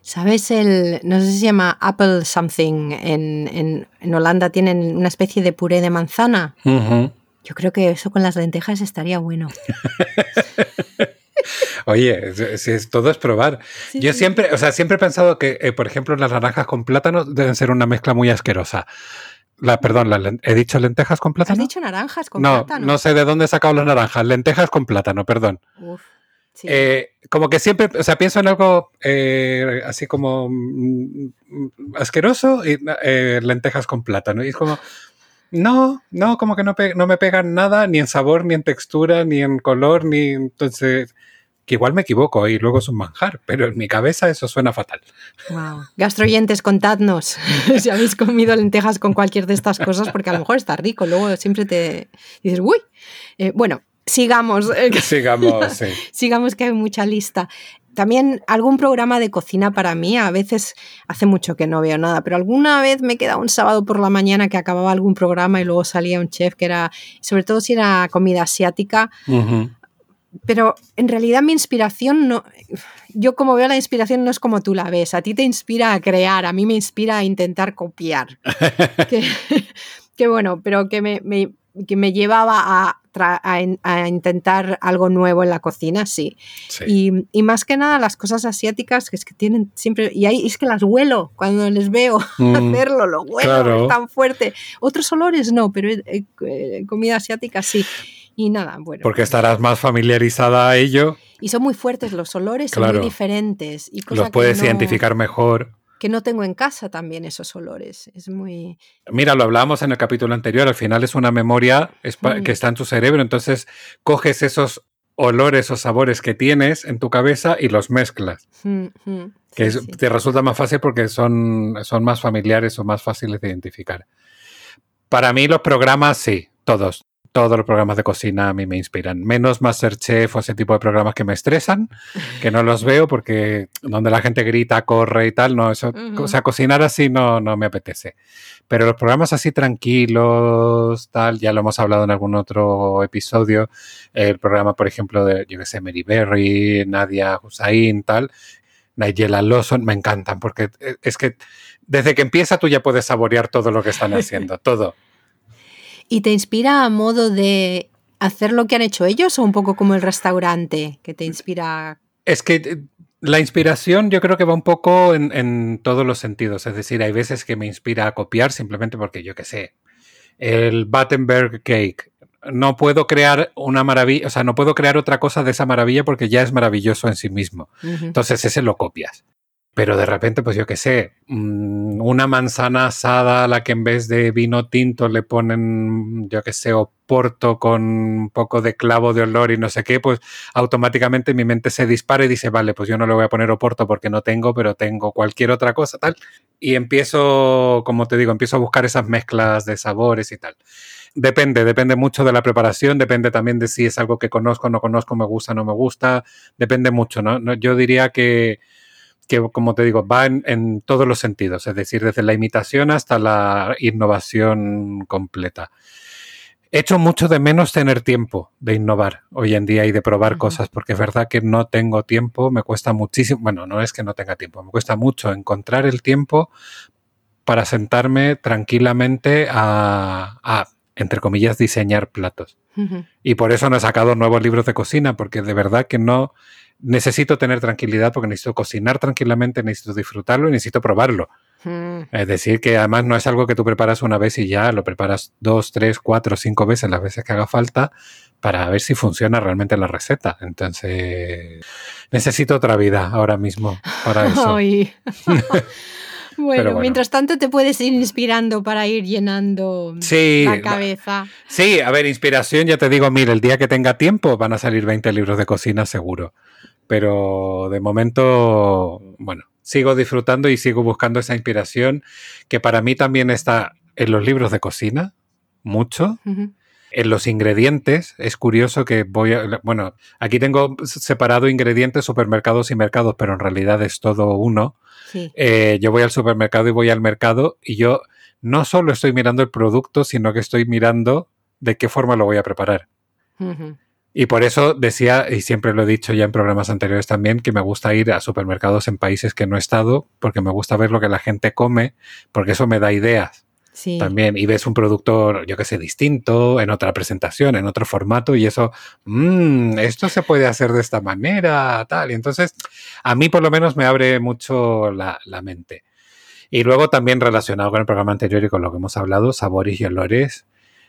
¿Sabes el, no sé si se llama Apple Something, en, en, Holanda tienen una especie de puré de manzana? Yo creo que eso con las lentejas estaría bueno. Oye, si todo es probar. Yo siempre, o sea, siempre he pensado que, eh, por ejemplo, las naranjas con plátano deben ser una mezcla muy asquerosa. La, perdón, he dicho lentejas con plátano. ¿Has dicho naranjas con no, plátano? No sé de dónde he sacado las naranjas. Lentejas con plátano, perdón. Uf, eh, como que siempre, o sea, pienso en algo eh, así como mm, mm, asqueroso y lentejas con plátano. Y es como, no, no, como que no, no me pegan nada, ni en sabor, ni en textura, ni en color, ni entonces que igual me equivoco y luego es un manjar, pero en mi cabeza eso suena fatal. Wow. Gastroyentes, contadnos si habéis comido lentejas con cualquier de estas cosas, porque a lo mejor está rico, luego siempre te dices, uy, eh, bueno, sigamos. Sigamos, sí. sigamos que hay mucha lista también algún programa de cocina para mí, a veces hace mucho que no veo nada, pero alguna vez me queda un sábado por la mañana que acababa algún programa y luego salía un chef que era, sobre todo si era comida asiática. Pero en realidad mi inspiración no, yo como veo la inspiración no es como tú la ves, a ti te inspira a crear, a mí me inspira a intentar copiar. que, bueno, pero que me, que me llevaba a, a, intentar algo nuevo en la cocina, sí. Y, y, más que nada las cosas asiáticas, que es que tienen siempre, y ahí es que las huelo cuando les veo mm, hacerlo, lo huelo, es tan fuerte. Otros olores no, pero eh, eh, comida asiática sí. Y nada, bueno. Porque estarás más familiarizada a ello. Y son muy fuertes los olores, son muy diferentes. Y los puedes identificar mejor que no tengo en casa también esos olores. Es muy... Mira, lo hablábamos en el capítulo anterior, al final es una memoria que está en tu cerebro, entonces coges esos olores o sabores que tienes en tu cabeza y los mezclas. Mm, que te resulta más fácil porque son, son más familiares o más fáciles de identificar. Para mí los programas, sí, todos todos los programas de cocina a mí me inspiran. Menos Masterchef o ese tipo de programas que me estresan, que no los veo porque donde la gente grita, corre y tal, no, eso, o sea, cocinar así no, no me apetece. Pero los programas así tranquilos, tal, ya lo hemos hablado en algún otro episodio, el programa, por ejemplo, de, yo que sé, Mary Berry, Nadia Hussain, tal, Nigella Lawson, me encantan porque es que desde que empieza tú ya puedes saborear todo lo que están haciendo, todo. ¿Y te inspira a modo de hacer lo que han hecho ellos o un poco como el restaurante que te inspira? Es que eh, la inspiración yo creo que va un poco en, todos los sentidos. Es decir, hay veces que me inspira a copiar simplemente porque yo qué sé. El Battenberg Cake. No puedo crear una maravilla, o sea, no puedo crear otra cosa de esa maravilla porque ya es maravilloso en sí mismo. Entonces ese lo copias. Pero de repente, pues yo qué sé, mm, una manzana asada a la que en vez de vino tinto le ponen, yo qué sé, oporto con un poco de clavo de olor y no sé qué, pues automáticamente mi mente se dispara y dice, vale, pues yo no le voy a poner oporto porque no tengo, pero tengo cualquier otra cosa, tal. Y empiezo, como te digo, empiezo a buscar esas mezclas de sabores y tal. Depende, depende mucho de la preparación, depende también de si es algo que conozco, no conozco, me gusta, no me gusta, depende mucho, ¿no? Yo diría que que, como te digo, va en, todos los sentidos, es decir, desde la imitación hasta la innovación completa. Echo mucho de menos tener tiempo de innovar hoy en día y de probar cosas, porque es verdad que no tengo tiempo, me cuesta muchísimo, bueno, no es que no tenga tiempo, me cuesta mucho encontrar el tiempo para sentarme tranquilamente a, entre comillas, diseñar platos. Y por eso no he sacado nuevos libros de cocina, porque de verdad que no, necesito tener tranquilidad porque necesito cocinar tranquilamente, necesito disfrutarlo y necesito probarlo. Hmm. Es decir, que además no es algo que tú preparas una vez y ya, lo preparas dos, tres, cuatro, cinco veces, las veces que haga falta, para ver si funciona realmente la receta. Entonces, necesito otra vida ahora mismo para eso. Bueno, mientras tanto te puedes ir inspirando para ir llenando la cabeza. Sí, a ver, inspiración, ya te digo, mira, el día que tenga tiempo van a salir 20 libros de cocina seguro. Pero de momento, bueno, sigo disfrutando y sigo buscando esa inspiración que para mí también está en los libros de cocina, mucho, En los ingredientes es curioso que voy a... Bueno, aquí tengo separado ingredientes, supermercados y mercados, pero en realidad es todo uno. Eh, yo voy al supermercado y voy al mercado y yo no solo estoy mirando el producto, sino que estoy mirando de qué forma lo voy a preparar. Y por eso decía, y siempre lo he dicho ya en programas anteriores también, que me gusta ir a supermercados en países que no he estado, porque me gusta ver lo que la gente come, porque eso me da ideas. También, y ves un producto, yo que sé, distinto, en otra presentación, en otro formato, y eso, mmm, esto se puede hacer de esta manera, tal. Y entonces, a mí por lo menos me abre mucho la, la mente. Y luego también relacionado con el programa anterior y con lo que hemos hablado, sabores y olores.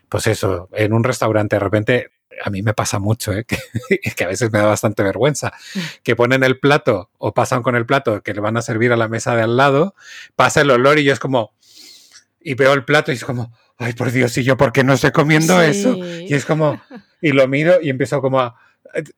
Pues eso, en un restaurante de repente a mí me pasa mucho, ¿eh? que, a veces me da bastante vergüenza, que ponen el plato o pasan con el plato que le van a servir a la mesa de al lado, pasa el olor y yo es como, y veo el plato y es como, ay por Dios, ¿y yo por qué no estoy comiendo eso? Y es como, y lo miro y empiezo como a,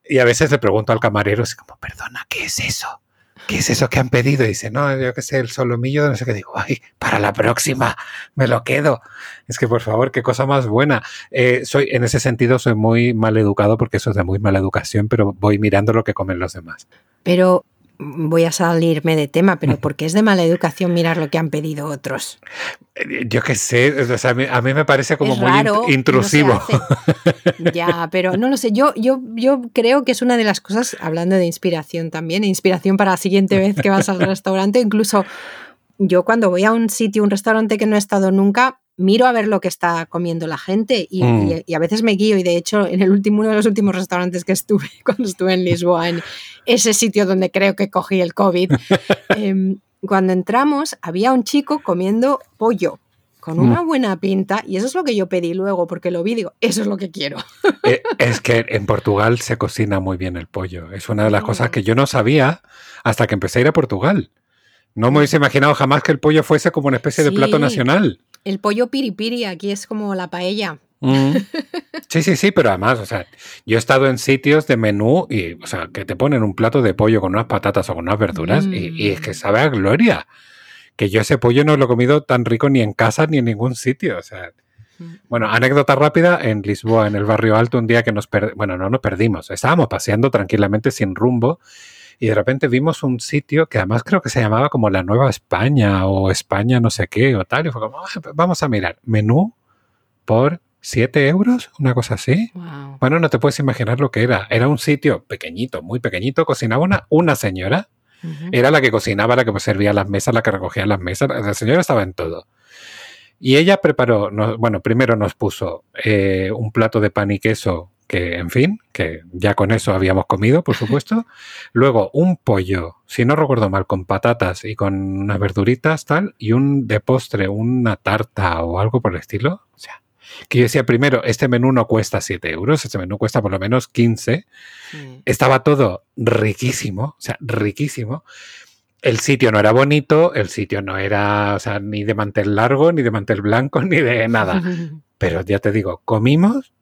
y a veces le pregunto al camarero, es como, perdona, ¿qué es eso? ¿qué es eso que han pedido? Y dice, no, yo qué sé, el solomillo, no sé qué. Digo, ay, para la próxima, me lo quedo. Es que, por favor, qué cosa más buena. Eh, soy, en ese sentido, soy muy mal educado porque eso es de muy mala educación, pero voy mirando lo que comen los demás. Pero voy a salirme de tema, pero ¿por qué es de mala educación mirar lo que han pedido otros? Eh, yo qué sé, a, mí, me parece como muy intrusivo. ya, pero no lo sé, yo, yo, yo creo que es una de las cosas, hablando de inspiración también, inspiración para la siguiente vez que vas al restaurante, incluso yo cuando voy a un sitio, un restaurante que no he estado nunca, miro a ver lo que está comiendo la gente mm. y, a veces me guío y de hecho en el último, uno de los últimos restaurantes que estuve cuando estuve en Lisboa, en ese sitio donde creo que cogí el COVID, em, cuando entramos había un chico comiendo pollo con una mm. buena pinta y eso es lo que yo pedí luego porque lo vi digo, eso es lo que quiero. Eh, es que en Portugal se cocina muy bien el pollo, es una de las cosas que yo no sabía hasta que empecé a ir a Portugal. No me hubiese imaginado jamás que el pollo fuese como una especie de plato nacional. El pollo piripiri, aquí es como la paella. Mm. Sí, sí, sí, pero además, o sea, yo he estado en sitios de menú y, o sea, que te ponen un plato de pollo con unas patatas o con unas verduras y, es que mm. sabe a gloria. Que yo ese pollo no lo he comido tan rico ni en casa ni en ningún sitio, o sea. Mm. Bueno, anécdota rápida, en Lisboa, en el barrio alto, un día que nos bueno, no nos perdimos, estábamos paseando tranquilamente sin rumbo y de repente vimos un sitio que además creo que se llamaba como la Nueva España o España no sé qué o tal. Y fue como, ah, pues vamos a mirar, menú por 7 euros, una cosa así. Bueno, no te puedes imaginar lo que era. Era un sitio pequeñito, muy pequeñito, cocinaba una, una señora. Era la que cocinaba, la que servía las mesas, la que recogía las mesas. La señora estaba en todo. Y ella preparó, bueno, primero nos puso eh, un plato de pan y queso que en fin, que ya con eso habíamos comido, por supuesto. Luego un pollo, si no recuerdo mal, con patatas y con unas verduritas, tal, y un de postre, una tarta o algo por el estilo. O sea, que yo decía primero, este menú no cuesta 7 euros, este menú cuesta por lo menos 15. Mm. Estaba todo riquísimo, o sea, riquísimo. El sitio no era bonito, el sitio no era, o sea, ni de mantel largo, ni de mantel blanco, ni de nada. Pero ya te digo, comimos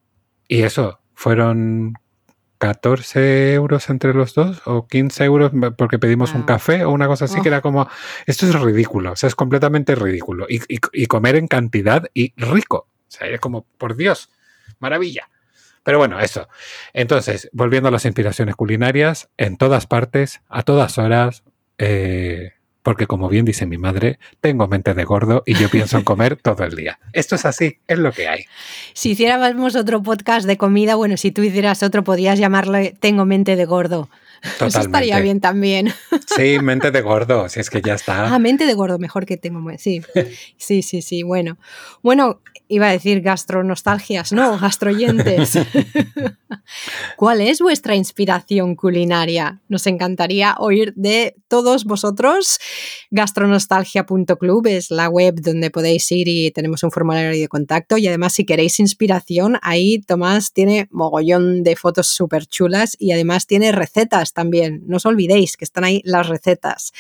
y eso, fueron 14 euros entre los dos o 15 euros porque pedimos un café o una cosa así que era como, esto es ridículo, o sea, es completamente ridículo. Y, comer en cantidad y rico. O sea, es como, por Dios, maravilla. Pero bueno, eso. Entonces, volviendo a las inspiraciones culinarias, en todas partes, a todas horas, eh, porque como bien dice mi madre, tengo mente de gordo y yo pienso en comer todo el día. Esto es así, es lo que hay. Si hiciéramos otro podcast de comida, bueno, si tú hicieras otro, podrías llamarle Tengo mente de gordo. Eso estaría bien también. Sí, mente de gordo, si es que ya está. Ah, mente de gordo, mejor que tengo. Sí, sí, sí, sí. Bueno, bueno, iba a decir gastronostalgias, no, gastroyentes. ¿Cuál es vuestra inspiración culinaria? Nos encantaría oír de todos vosotros. Gastronostalgia.club es la web donde podéis ir y tenemos un formulario de contacto. Y además, si queréis inspiración, ahí Tomás tiene mogollón de fotos súper chulas y además tiene también. No os olvidéis que están ahí las recetas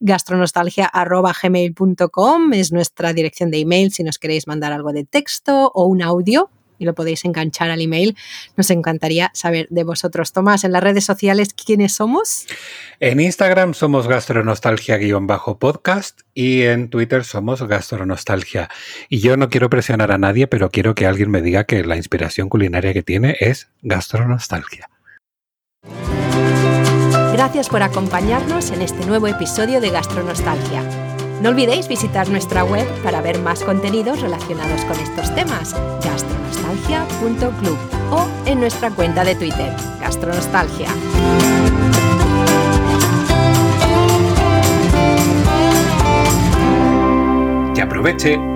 gastronostalgia.gmail.com es nuestra dirección de email si nos queréis mandar algo de texto o un audio y lo podéis enganchar al email. Nos encantaría saber de vosotros. Tomás, en las redes sociales, ¿quiénes somos? En Instagram somos gastronostalgia-podcast y en Twitter somos gastronostalgia. Y yo no quiero presionar a nadie, pero quiero que alguien me diga que la inspiración culinaria que tiene es gastronostalgia. Gracias por acompañarnos en este nuevo episodio de Gastronostalgia. No olvidéis visitar nuestra web para ver más contenidos relacionados con estos temas, gastronostalgia.club o en nuestra cuenta de Twitter, Gastronostalgia. Que aproveche